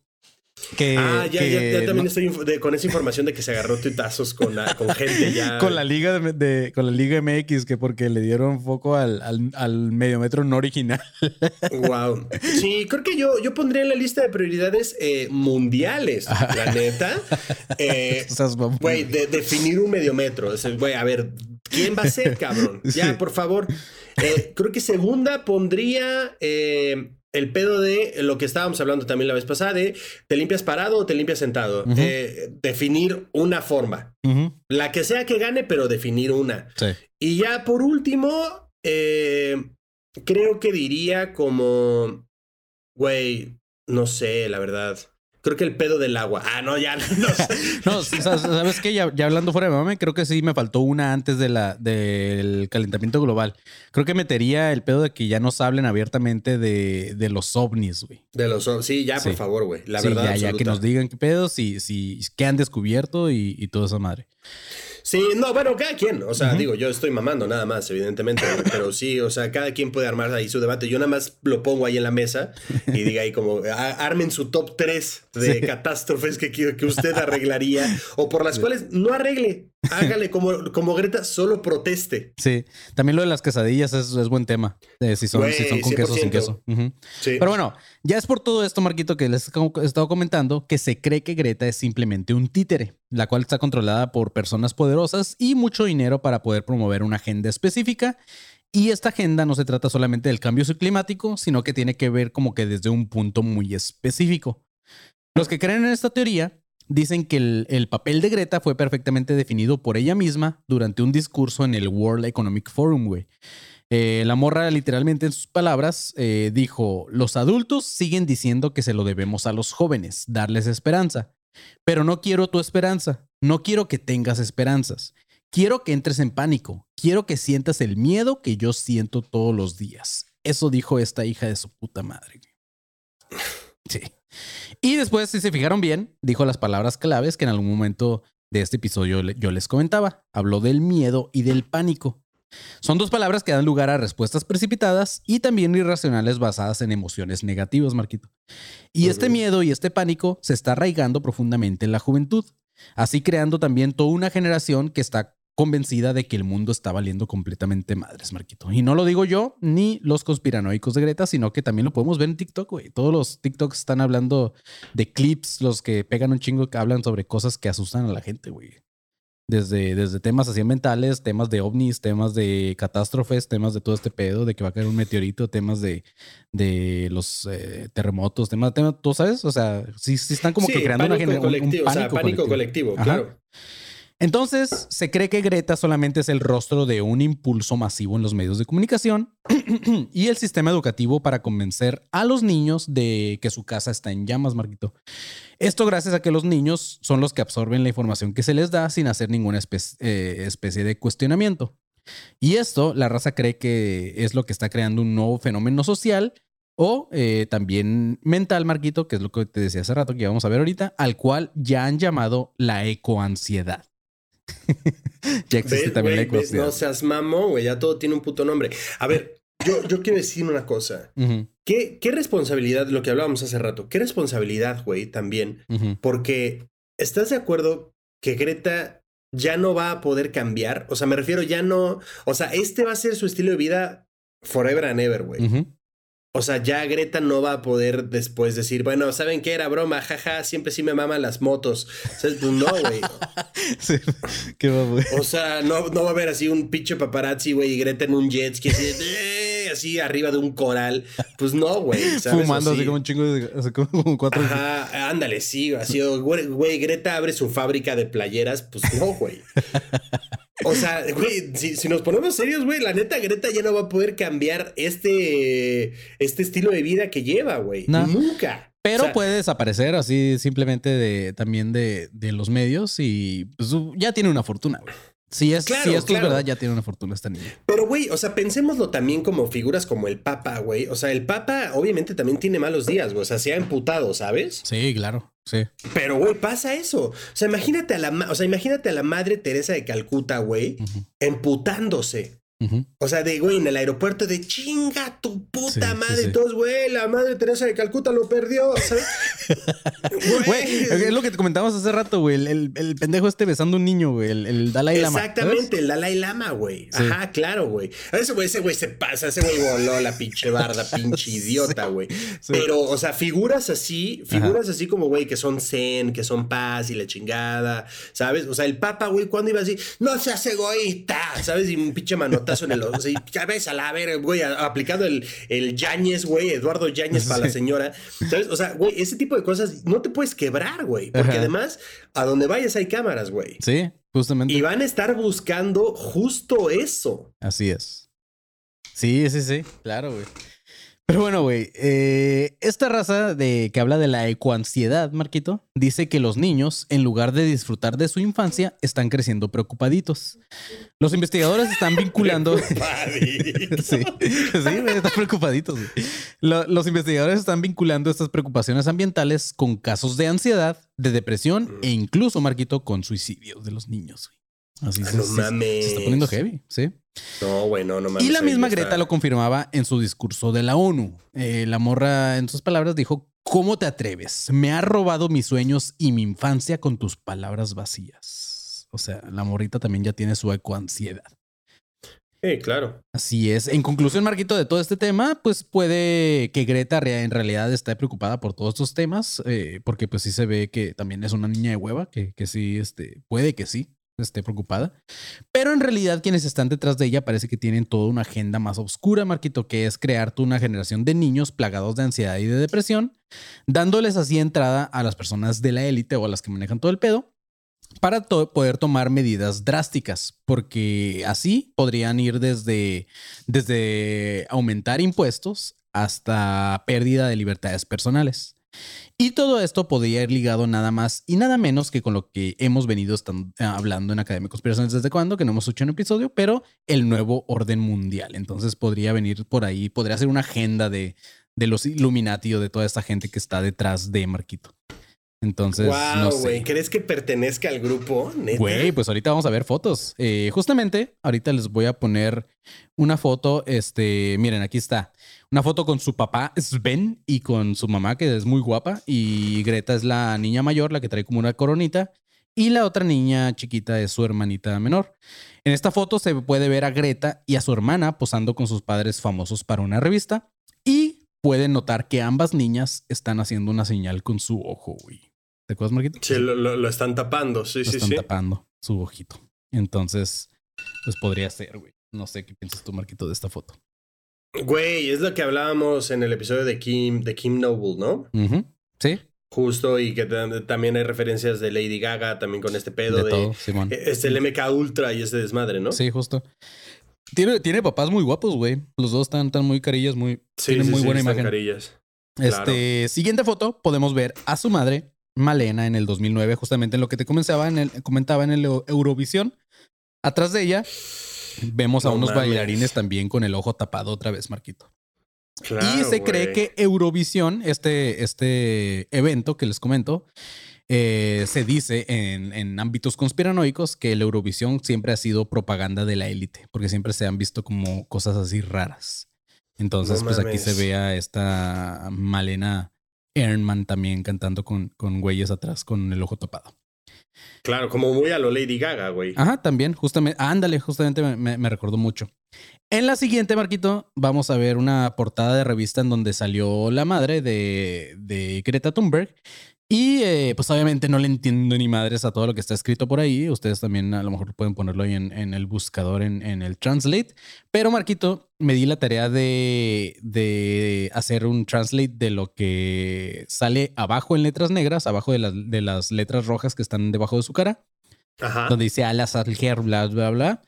Que,
Ah, ya, ya,
que
ya también
no-
estoy de- con esa información de que se agarró tuitazos con, la- con gente ya.
con la liga de, de- con la liga MX que porque le dieron foco al, al, al medio metro no original.
Wow. Sí, creo que yo, yo pondría en la lista de prioridades eh, mundiales, la neta. Eh. Güey, de- definir un medio metro. O sea, Güey, a ver, ¿quién va a ser, cabrón? Ya,
Sí.
por favor. Eh, creo que segunda pondría eh, el pedo de lo que estábamos hablando también la vez pasada, de te limpias parado o te limpias sentado. Eh, definir una forma. La que sea que gane, pero definir una.
Sí.
Y ya por último, eh, creo que diría como, güey, no sé, la verdad. Creo que el pedo del agua. Ah, no, ya no.
No, sa- ¿sabes qué? Ya, ya hablando fuera de mame, creo que sí me faltó una antes de la, del calentamiento global. Creo que metería el pedo de que ya nos hablen abiertamente de, de los ovnis, güey.
De los sí, ya, por favor, güey. La
Sí,
verdad.
ya, ya que
absoluta.
nos digan qué pedo, si, si, qué han descubierto y, y toda esa madre.
Sí, no, bueno, cada quien. O sea, digo, yo estoy mamando nada más, evidentemente. pero sí, o sea, cada quien puede armar ahí su debate. Yo nada más lo pongo ahí en la mesa y diga ahí como, "Ah, armen su top 3 de
Sí.
catástrofes que, que que usted arreglaría o por las cuales no arregle. Hágale como, como Greta, solo proteste.
Sí, también lo de las quesadillas es, es buen tema. eh, si, son,
Güey,
si son con queso o sin
100%.
queso.
Sí.
Pero bueno, ya es por todo esto, Marquito, que les he estado comentando que se cree que Greta es simplemente un títere, la cual está controlada por personas poderosas y mucho dinero para poder promover una agenda específica. Y esta agenda no se trata solamente del cambio climático, sino que tiene que ver como que desde un punto muy específico. Los que creen en esta teoría dicen que el, el papel de Greta fue perfectamente definido por ella misma durante un discurso en el World Economic Forum, güey. Eh, la morra literalmente en sus palabras eh, dijo, los adultos siguen diciendo que se lo debemos a los jóvenes, darles esperanza, pero no quiero tu esperanza, no quiero que tengas esperanzas, quiero que entres en pánico, quiero que sientas el miedo que yo siento todos los días. Eso dijo esta hija de su puta madre. Sí. Y después, si se fijaron bien, dijo las palabras claves que en algún momento de este episodio yo les comentaba. Habló del miedo y del pánico. Son dos palabras que dan lugar a respuestas precipitadas y también irracionales basadas en emociones negativas, Marquito. Y este miedo y este pánico se está arraigando profundamente en la juventud, así creando también toda una generación que está convencida de que el mundo está valiendo completamente madres, Marquito. Y no lo digo yo ni los conspiranoicos de Greta, sino que también lo podemos ver en TikTok, güey. Todos los TikToks están hablando de clips, los que pegan un chingo que hablan sobre cosas que asustan a la gente, güey. Desde, desde temas así ambientales, temas de ovnis, temas de catástrofes, temas de todo este pedo, de que va a caer un meteorito, temas de, de los eh, terremotos, temas, temas, ¿tú sabes? O sea, sí, sí están como
Sí,
que creando una
pánico
gener- un-
colectivo, o sea, pánico colectivo, claro.
Entonces, se cree que Greta solamente es el rostro de un impulso masivo en los medios de comunicación y el sistema educativo para convencer a los niños de que su casa está en llamas, Marquito. Esto gracias a que los niños son los que absorben la información que se les da sin hacer ninguna eh, especie de cuestionamiento. Y esto, la raza cree que es lo que está creando un nuevo fenómeno social o eh, también mental, Marquito, que es lo que te decía hace rato que vamos a ver ahorita, al cual ya han llamado la ecoansiedad. ya existe
¿Ves,
también la ecoansiedad.
No seas mamón, güey. Ya todo tiene un puto nombre. A ver, yo, yo quiero decir una cosa. ¿Qué, qué responsabilidad, lo que hablábamos hace rato, qué responsabilidad, güey, también? Porque, ¿estás de acuerdo que Greta ya no va a poder cambiar? O sea, me refiero, ya no. O sea, este va a ser su estilo de vida forever and ever, güey. O sea, ya Greta no va a poder después decir, bueno, ¿saben qué era broma? Jaja, siempre sí me maman las motos. O sea, pues no, güey.
Sí, qué babo.
O sea, no, no va a haber así un pinche paparazzi, güey, y Greta en un jet ski así, así arriba de un coral. Pues no, güey.
Fumando así
sí.
como un chingo de así como cuatro.
Ajá, ándale, sí, así, güey, güey, Greta abre su fábrica de playeras, pues no, güey. O sea, güey, si, si nos ponemos serios, güey, la neta Greta ya no va a poder cambiar este, este estilo de vida que lleva, güey.
No.
Nunca.
Pero
O sea,
puede desaparecer así simplemente de también de, de los medios y pues, ya tiene una fortuna, güey. Si, es,
Claro,
si esto
claro.
es verdad, ya tiene una fortuna esta niña.
Pero, güey, o sea, pensémoslo también como figuras como el Papa, güey. O sea, el Papa obviamente también tiene malos días, güey. O sea, se ha emputado, ¿sabes?
Sí, claro. Sí.
Pero, güey, pasa eso. O sea, imagínate a la, o sea, imagínate a la madre Teresa de Calcuta, güey,
Ujú,
emputándose. O sea, de, güey, en el aeropuerto de chinga tu puta
Sí,
madre.
sí.
Todos, güey, la madre Teresa de Calcuta lo perdió, ¿sabes?
Güey, es lo que te comentábamos hace rato, güey. El, el- el pendejo este besando a un niño, güey. El, el Dalai Lama. ¿sabes?
Exactamente, el Dalai Lama, güey. Ajá, claro, güey. Ese güey, ese güey se pasa, ese güey voló la pinche barda, pinche idiota, güey. Pero, o sea, figuras así, figuras así como, güey, que son zen, que son paz y la chingada, ¿sabes? O sea, el Papa, güey, cuando iba así, no seas egoísta, ¿sabes? Y un pinche manotazo en el ojo, así, ya ves a la verga, güey, a- aplicando el, el Yáñez, güey, Eduardo Yáñez para la señora, ¿sabes? O sea, güey, ese tipo de cosas no te puedes quebrar, güey, porque
Ajá.
además, a donde vayas hay cámaras, güey.
Sí, justamente.
Y van a estar buscando justo eso.
Así es. Sí, sí, sí. Claro, güey. Pero bueno, güey. eh, esta raza de que habla de la ecoansiedad, Marquito, dice que los niños, en lugar de disfrutar de su infancia, están creciendo preocupaditos. Los investigadores están vinculando. Sí, están preocupaditos. Lo- los investigadores están vinculando estas preocupaciones ambientales con casos de ansiedad, de depresión e incluso, Marquito, con suicidios de los niños. güey. Así
Ah,
se,
no
se- se
mames.
está poniendo heavy, sí.
No, güey, no, no mames.
Y la misma
está.
Greta lo confirmaba en su discurso de la ONU. Eh, la morra, en sus palabras, dijo: ¿Cómo te atreves? Me has robado mis sueños y mi infancia con tus palabras vacías. O sea, la morrita también ya tiene su ecoansiedad.
Sí, claro.
Así es. En conclusión, Marquito, de todo este tema, pues puede que Greta en realidad esté preocupada por todos estos temas, eh, porque pues sí se ve que también es una niña de hueva, que, que sí, este, puede que sí. Esté preocupada. Pero en realidad quienes están detrás de ella parece que tienen toda una agenda más oscura, Marquito, que es crear una generación de niños plagados de ansiedad y de depresión, dándoles así entrada a las personas de la élite o a las que manejan todo el pedo para poder tomar medidas drásticas, porque así podrían ir desde, desde aumentar impuestos hasta pérdida de libertades personales. Y todo esto podría ir ligado nada más y nada menos que con lo que hemos venido eh, hablando en Academia de Conspiraciones desde cuando, que no hemos hecho un episodio, pero el nuevo orden mundial. Entonces podría venir por ahí, podría ser una agenda de, de los Illuminati o de toda esta gente que está detrás de Marquito. Entonces,
wow,
no sé.
¿Crees que pertenezca al grupo? ¿Neta?
Güey, pues ahorita vamos a ver fotos. Eh, justamente, ahorita les voy a poner una foto. Este, miren, aquí está. Una foto con su papá Sven y con su mamá, que es muy guapa. Y Greta es la niña mayor, la que trae como una coronita. Y la otra niña chiquita es su hermanita menor. En esta foto se puede ver a Greta y a su hermana posando con sus padres famosos para una revista. Y pueden notar que ambas niñas están haciendo una señal con su ojo, güey. ¿Te acuerdas, Marquito?
Sí, lo, lo- lo están tapando. Sí,
lo
sí,
están
sí.
tapando su ojito. Entonces, pues podría ser, güey. No sé qué piensas tú, Marquito, de esta foto.
Güey, es lo que hablábamos en el episodio de Kim, de Kim Noble, ¿no?
Sí,
Justo, y que tam- también hay referencias de Lady Gaga también con este pedo
de
de.
todo, Simón.
Es el MK Ultra y ese desmadre, ¿no?
Sí, justo. Tiene, tiene papás muy guapos, güey. Los dos están, están muy carillas, muy,
Sí,
tienen
sí,
muy
sí,
buena
están
imagen.
carillas. claro.
Este, siguiente foto, podemos ver a su madre, Malena, en el 2009, justamente en lo que te comenzaba en el, comentaba en el Eu- Eurovisión. Atrás de ella, vemos a
No
unos
mames.
bailarines también con el ojo tapado otra vez, Marquito.
Claro,
y se cree que Eurovisión, este, este evento que les comento, eh, se dice en, en ámbitos conspiranoicos que el Eurovisión siempre ha sido propaganda de la élite, porque siempre se han visto como cosas así raras. Entonces,
No
pues aquí se ve a esta Malena Ernman también cantando con, con güeyes atrás con el ojo tapado.
Claro, como muy a lo Lady Gaga, güey.
Ajá, también, justamente, ándale, justamente me, me- me recordó mucho. En la siguiente, Marquito, vamos a ver una portada de revista en donde salió la madre de, de Greta Thunberg. Y eh, pues obviamente no le entiendo ni madres a todo lo que está escrito por ahí. Ustedes también a lo mejor pueden ponerlo ahí en, en el buscador, en, en el Translate. Pero Marquito, me di la tarea de, de hacer un Translate de lo que sale abajo en letras negras, abajo de, las- de las letras rojas que están debajo de su cara
Ajá.
donde dice alas alger, bla, bla, bla.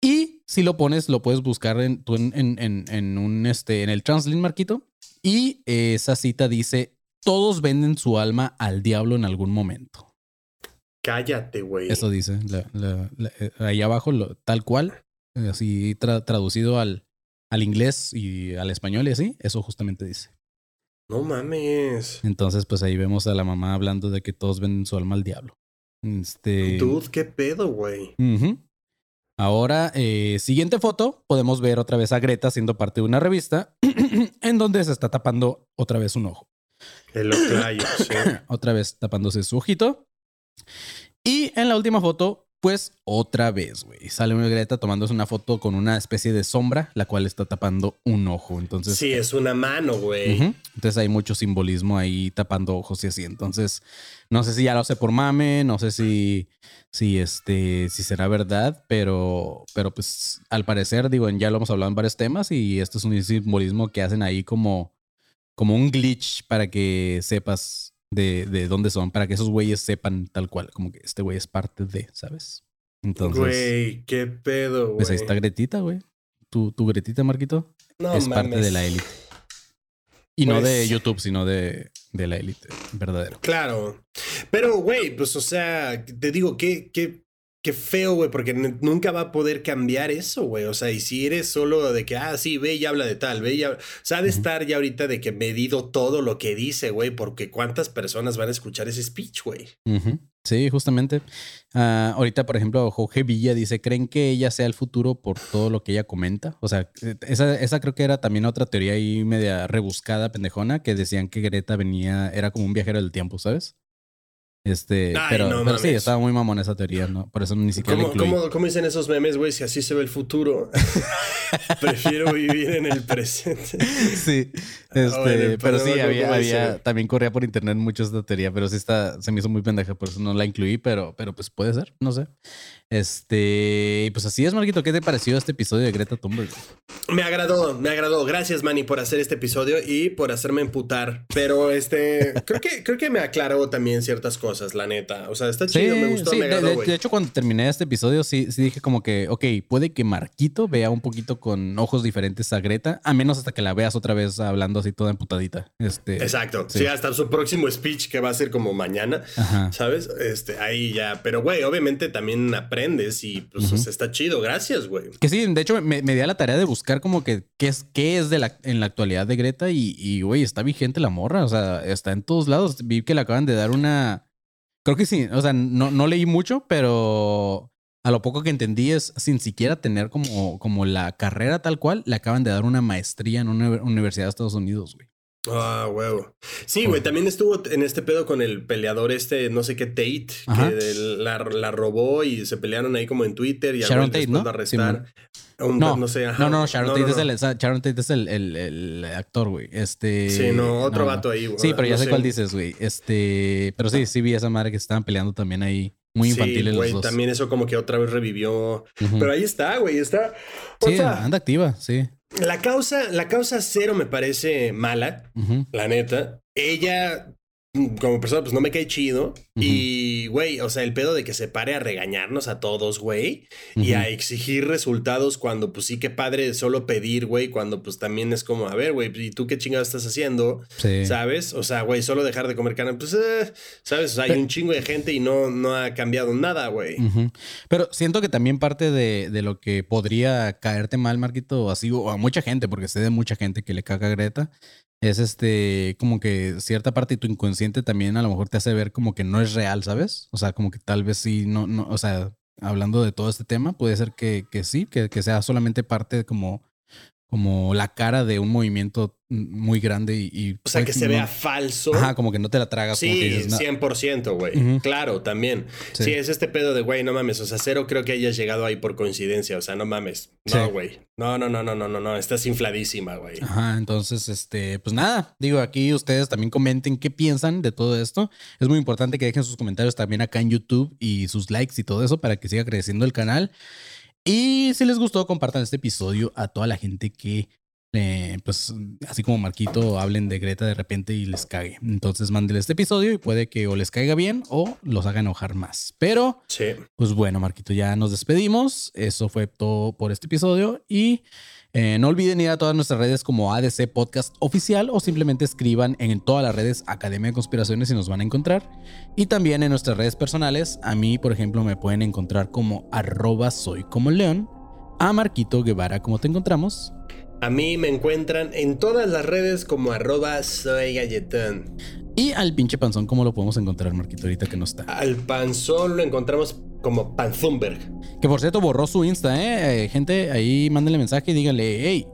Y si lo pones, lo puedes buscar en, tú en, en, en, un, este, en el Translate, Marquito. Y esa cita dice, todos venden su alma al diablo en algún momento.
Cállate, güey.
Eso dice, la- la- la- eh, ahí abajo, lo- tal cual, eh, así tra- traducido al, al inglés y al español y así, eso justamente dice.
No mames.
Entonces, pues ahí vemos a la mamá hablando de que todos venden su alma al diablo. Este...
Dude, qué pedo, güey.
Ahora, eh, siguiente foto, podemos ver otra vez a Greta siendo parte de una revista en donde se está tapando otra vez un ojo.
El oclayo, sí.
Otra vez tapándose su ojito. Y en la última foto, pues otra vez, güey. Sale una Greta tomándose una foto con una especie de sombra, la cual está tapando un ojo. Entonces,
Sí, es una mano, güey.
Ujú. Entonces hay mucho simbolismo ahí tapando ojos y así. Entonces, no sé si ya lo sé por mame, no sé si, si este, si será verdad, pero, pero pues al parecer, digo, ya lo hemos hablado en varios temas y esto es un simbolismo que hacen ahí como, como un glitch para que sepas de, de dónde son, para que esos güeyes sepan tal cual, como que este güey es parte de, ¿sabes? Entonces,
Güey, qué pedo, güey.
pues ahí está Gretita, güey. Tu, tu Gretita, Marquito
No
es parte de la élite. Y no
Pues-
de YouTube, sino de, de la élite, verdadero.
Claro. Pero, güey, pues, o sea, te digo, qué, qué, qué feo, güey, porque nunca va a poder cambiar eso, güey. O sea, y si eres solo de que, ah, sí, ve y habla de tal, ve y habla. O sea, ha de estar ya ahorita de que medido todo lo que dice, güey, porque cuántas personas van a escuchar ese speech, güey.
Sí, justamente. Ah, ahorita, por ejemplo, Jorge Villa dice, ¿creen que ella sea el futuro por todo lo que ella comenta? O sea, eh, esa, esa creo que era también otra teoría ahí media rebuscada, pendejona, que decían que Greta venía, era como un viajero del tiempo, ¿sabes? Este,
Ay,
pero,
no
pero sí, estaba muy mamón esa teoría, ¿no? Por eso ni siquiera
¿Cómo, cómo, cómo dicen esos memes, güey? Si así se ve el futuro, prefiero vivir en el presente.
Sí, este,
Ah, bueno,
pero
no
sí, había, había, también corría por internet mucho esta teoría, pero sí está, se me hizo muy pendeja, por eso no la incluí, pero, pero pues puede ser, no sé. Este, pues así es, Marquito. ¿Qué te pareció este episodio de Greta Thunberg?
Me agradó, me agradó. Gracias, Manny, por hacer este episodio y por hacerme emputar. Pero este, creo que, creo que me aclaró también ciertas cosas, la neta. O sea, está chido, me gustó,
sí,
me
de-
agradó,
de, hecho, cuando terminé este episodio, sí, sí dije como que, ok, puede que Marquito vea un poquito con ojos diferentes a Greta, a menos hasta que la veas otra vez hablando así toda emputadita. Este,
Exacto.
sí.
Sí. hasta su próximo speech que va a ser como mañana,
Ajá.
¿sabes? Este, ahí ya. Pero, güey, obviamente también aprendes y pues o sea, está chido. Gracias, güey.
Que sí, de hecho me, me di a la tarea de buscar como que qué es, qué es de la, en la actualidad de Greta y, güey, está vigente la morra, o sea, está en todos lados. Vi que le acaban de dar una... Creo que sí, o sea, no, no leí mucho, pero a lo poco que entendí es sin siquiera tener como, como la carrera tal cual, le acaban de dar una maestría en una universidad de Estados Unidos, güey.
Ah, huevo. Sí, güey, también estuvo en este pedo con el peleador este, no sé qué, Tate,
Ajá.
que la, la robó y se pelearon ahí como en Twitter y
Sharon
güey
Tate, ¿no?
arrestar. Un-
No,
no sé, ajá.
No, no, Sharon
No,
Tate
no,
es
no.
el, esa- Sharon Tate es el, el- el actor, güey. Este.
Sí, no, otro vato ahí, güey.
Sí, pero ya sé
sé.
cuál dices, güey. Este. Pero sí, sí vi esa madre que estaban peleando también ahí. Muy
Sí,
infantiles
güey,
los dos.
también eso como que otra vez revivió. Pero ahí está, güey, está. O
Sí,
sea,
anda activa, sí.
La causa, la causa cero me parece mala, la neta. Ella, como persona, pues no me cae chido. Y, güey, o sea, el pedo de que se pare a regañarnos a todos, güey, y a exigir resultados cuando, pues sí, qué padre solo pedir, güey, cuando pues también es como, a ver, güey, ¿y tú qué chingados estás haciendo?
Sí.
¿Sabes? O sea, güey, solo dejar de comer carne, pues, eh, ¿sabes? O sea, hay un chingo de gente y no, no ha cambiado nada, güey.
Pero siento que también parte de, de lo que podría caerte mal, Marquito, así, o a mucha gente, porque sé de mucha gente que le caga a Greta, es este, como que cierta parte de tu inconsciente también a lo mejor te hace ver como que no es real, ¿sabes? O sea, como que tal vez sí, no, no, o sea, hablando de todo este tema, puede ser que, que sí, que, que sea solamente parte como, como la cara de un movimiento muy grande y... y
O sea, que se
no-
vea falso.
Ajá, como que no te la tragas. como que
Sí,
dices, "No".
100%, güey. Claro, también.
Sí.
Sí. es este pedo de, güey, no mames. O sea, cero creo que hayas llegado ahí por coincidencia. O sea, no mames. No,
Sí.
güey. No, no, no, no, no, no, no. Estás infladísima, güey.
Ajá, entonces, este, pues nada, digo, aquí ustedes también comenten qué piensan de todo esto. Es muy importante que dejen sus comentarios también acá en YouTube y sus likes y todo eso para que siga creciendo el canal. Y si les gustó, compartan este episodio a toda la gente que, eh, pues, así como Marquito, hablen de Greta de repente y les cague. Entonces, mándenle este episodio y puede que o les caiga bien o los haga enojar más. Pero
Sí.
pues bueno, Marquito, ya nos despedimos. Eso fue todo por este episodio. Y eh, no olviden ir a todas nuestras redes como ADC Podcast Oficial o simplemente escriban en todas las redes Academia de Conspiraciones y nos van a encontrar. Y también en nuestras redes personales, a mí, por ejemplo, me pueden encontrar como arroba soy como león. A Marquito Guevara, como te encontramos.
A mí me encuentran en todas las redes como arroba soy galletón.
Y al pinche panzón, ¿cómo lo podemos encontrar, Marquito, ahorita que no está?
Al panzón lo encontramos como Panzumberg.
Que por cierto borró su Insta, ¿eh? Eh, Gente, ahí mándenle mensaje y díganle, hey,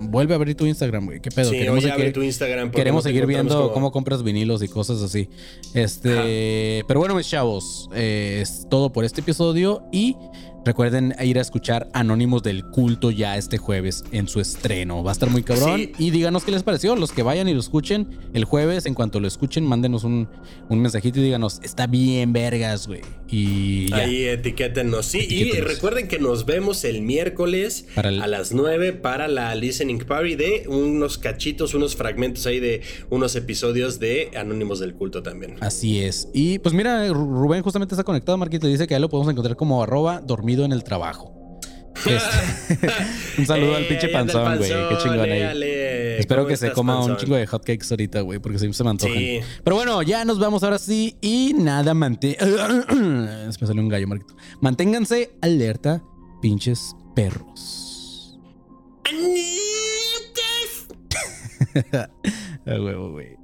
vuelve a abrir tu Instagram, güey. ¿Qué pedo?
Sí,
Queremos seguir-
tu Instagram.
Queremos seguir viendo
como-
cómo compras vinilos y cosas así. Este, pero bueno, mis chavos, eh, es todo por este episodio y recuerden ir a escuchar Anónimos del Culto ya este jueves en su estreno. Va a estar muy cabrón
Sí.
y díganos qué les pareció. Los que vayan y lo escuchen el jueves, en cuanto lo escuchen, mándenos un, un mensajito y díganos, está bien vergas, güey. Y ya.
Ahí etiquétenos, sí. Y recuerden que nos vemos el miércoles
Para el-
a las 9 para la listening party de unos cachitos, unos fragmentos ahí de unos episodios de Anónimos del Culto también.
Así es. Y pues mira, Ru- Rubén justamente está conectado, Marquito, dice que ahí lo podemos encontrar como arroba dormido en el trabajo. Este- un saludo al
Eh,
pinche
el
panzón, güey. Qué chingón ahí.
éale.
Espero
¿Cómo
que se coma un chingo de hotcakes ahorita, güey, porque se me antojan.
Sí.
Pero bueno, ya nos vamos ahora sí. Y nada, mantén. me salió un gallo, Marquito. Manténganse alerta, pinches perros. A huevo, güey.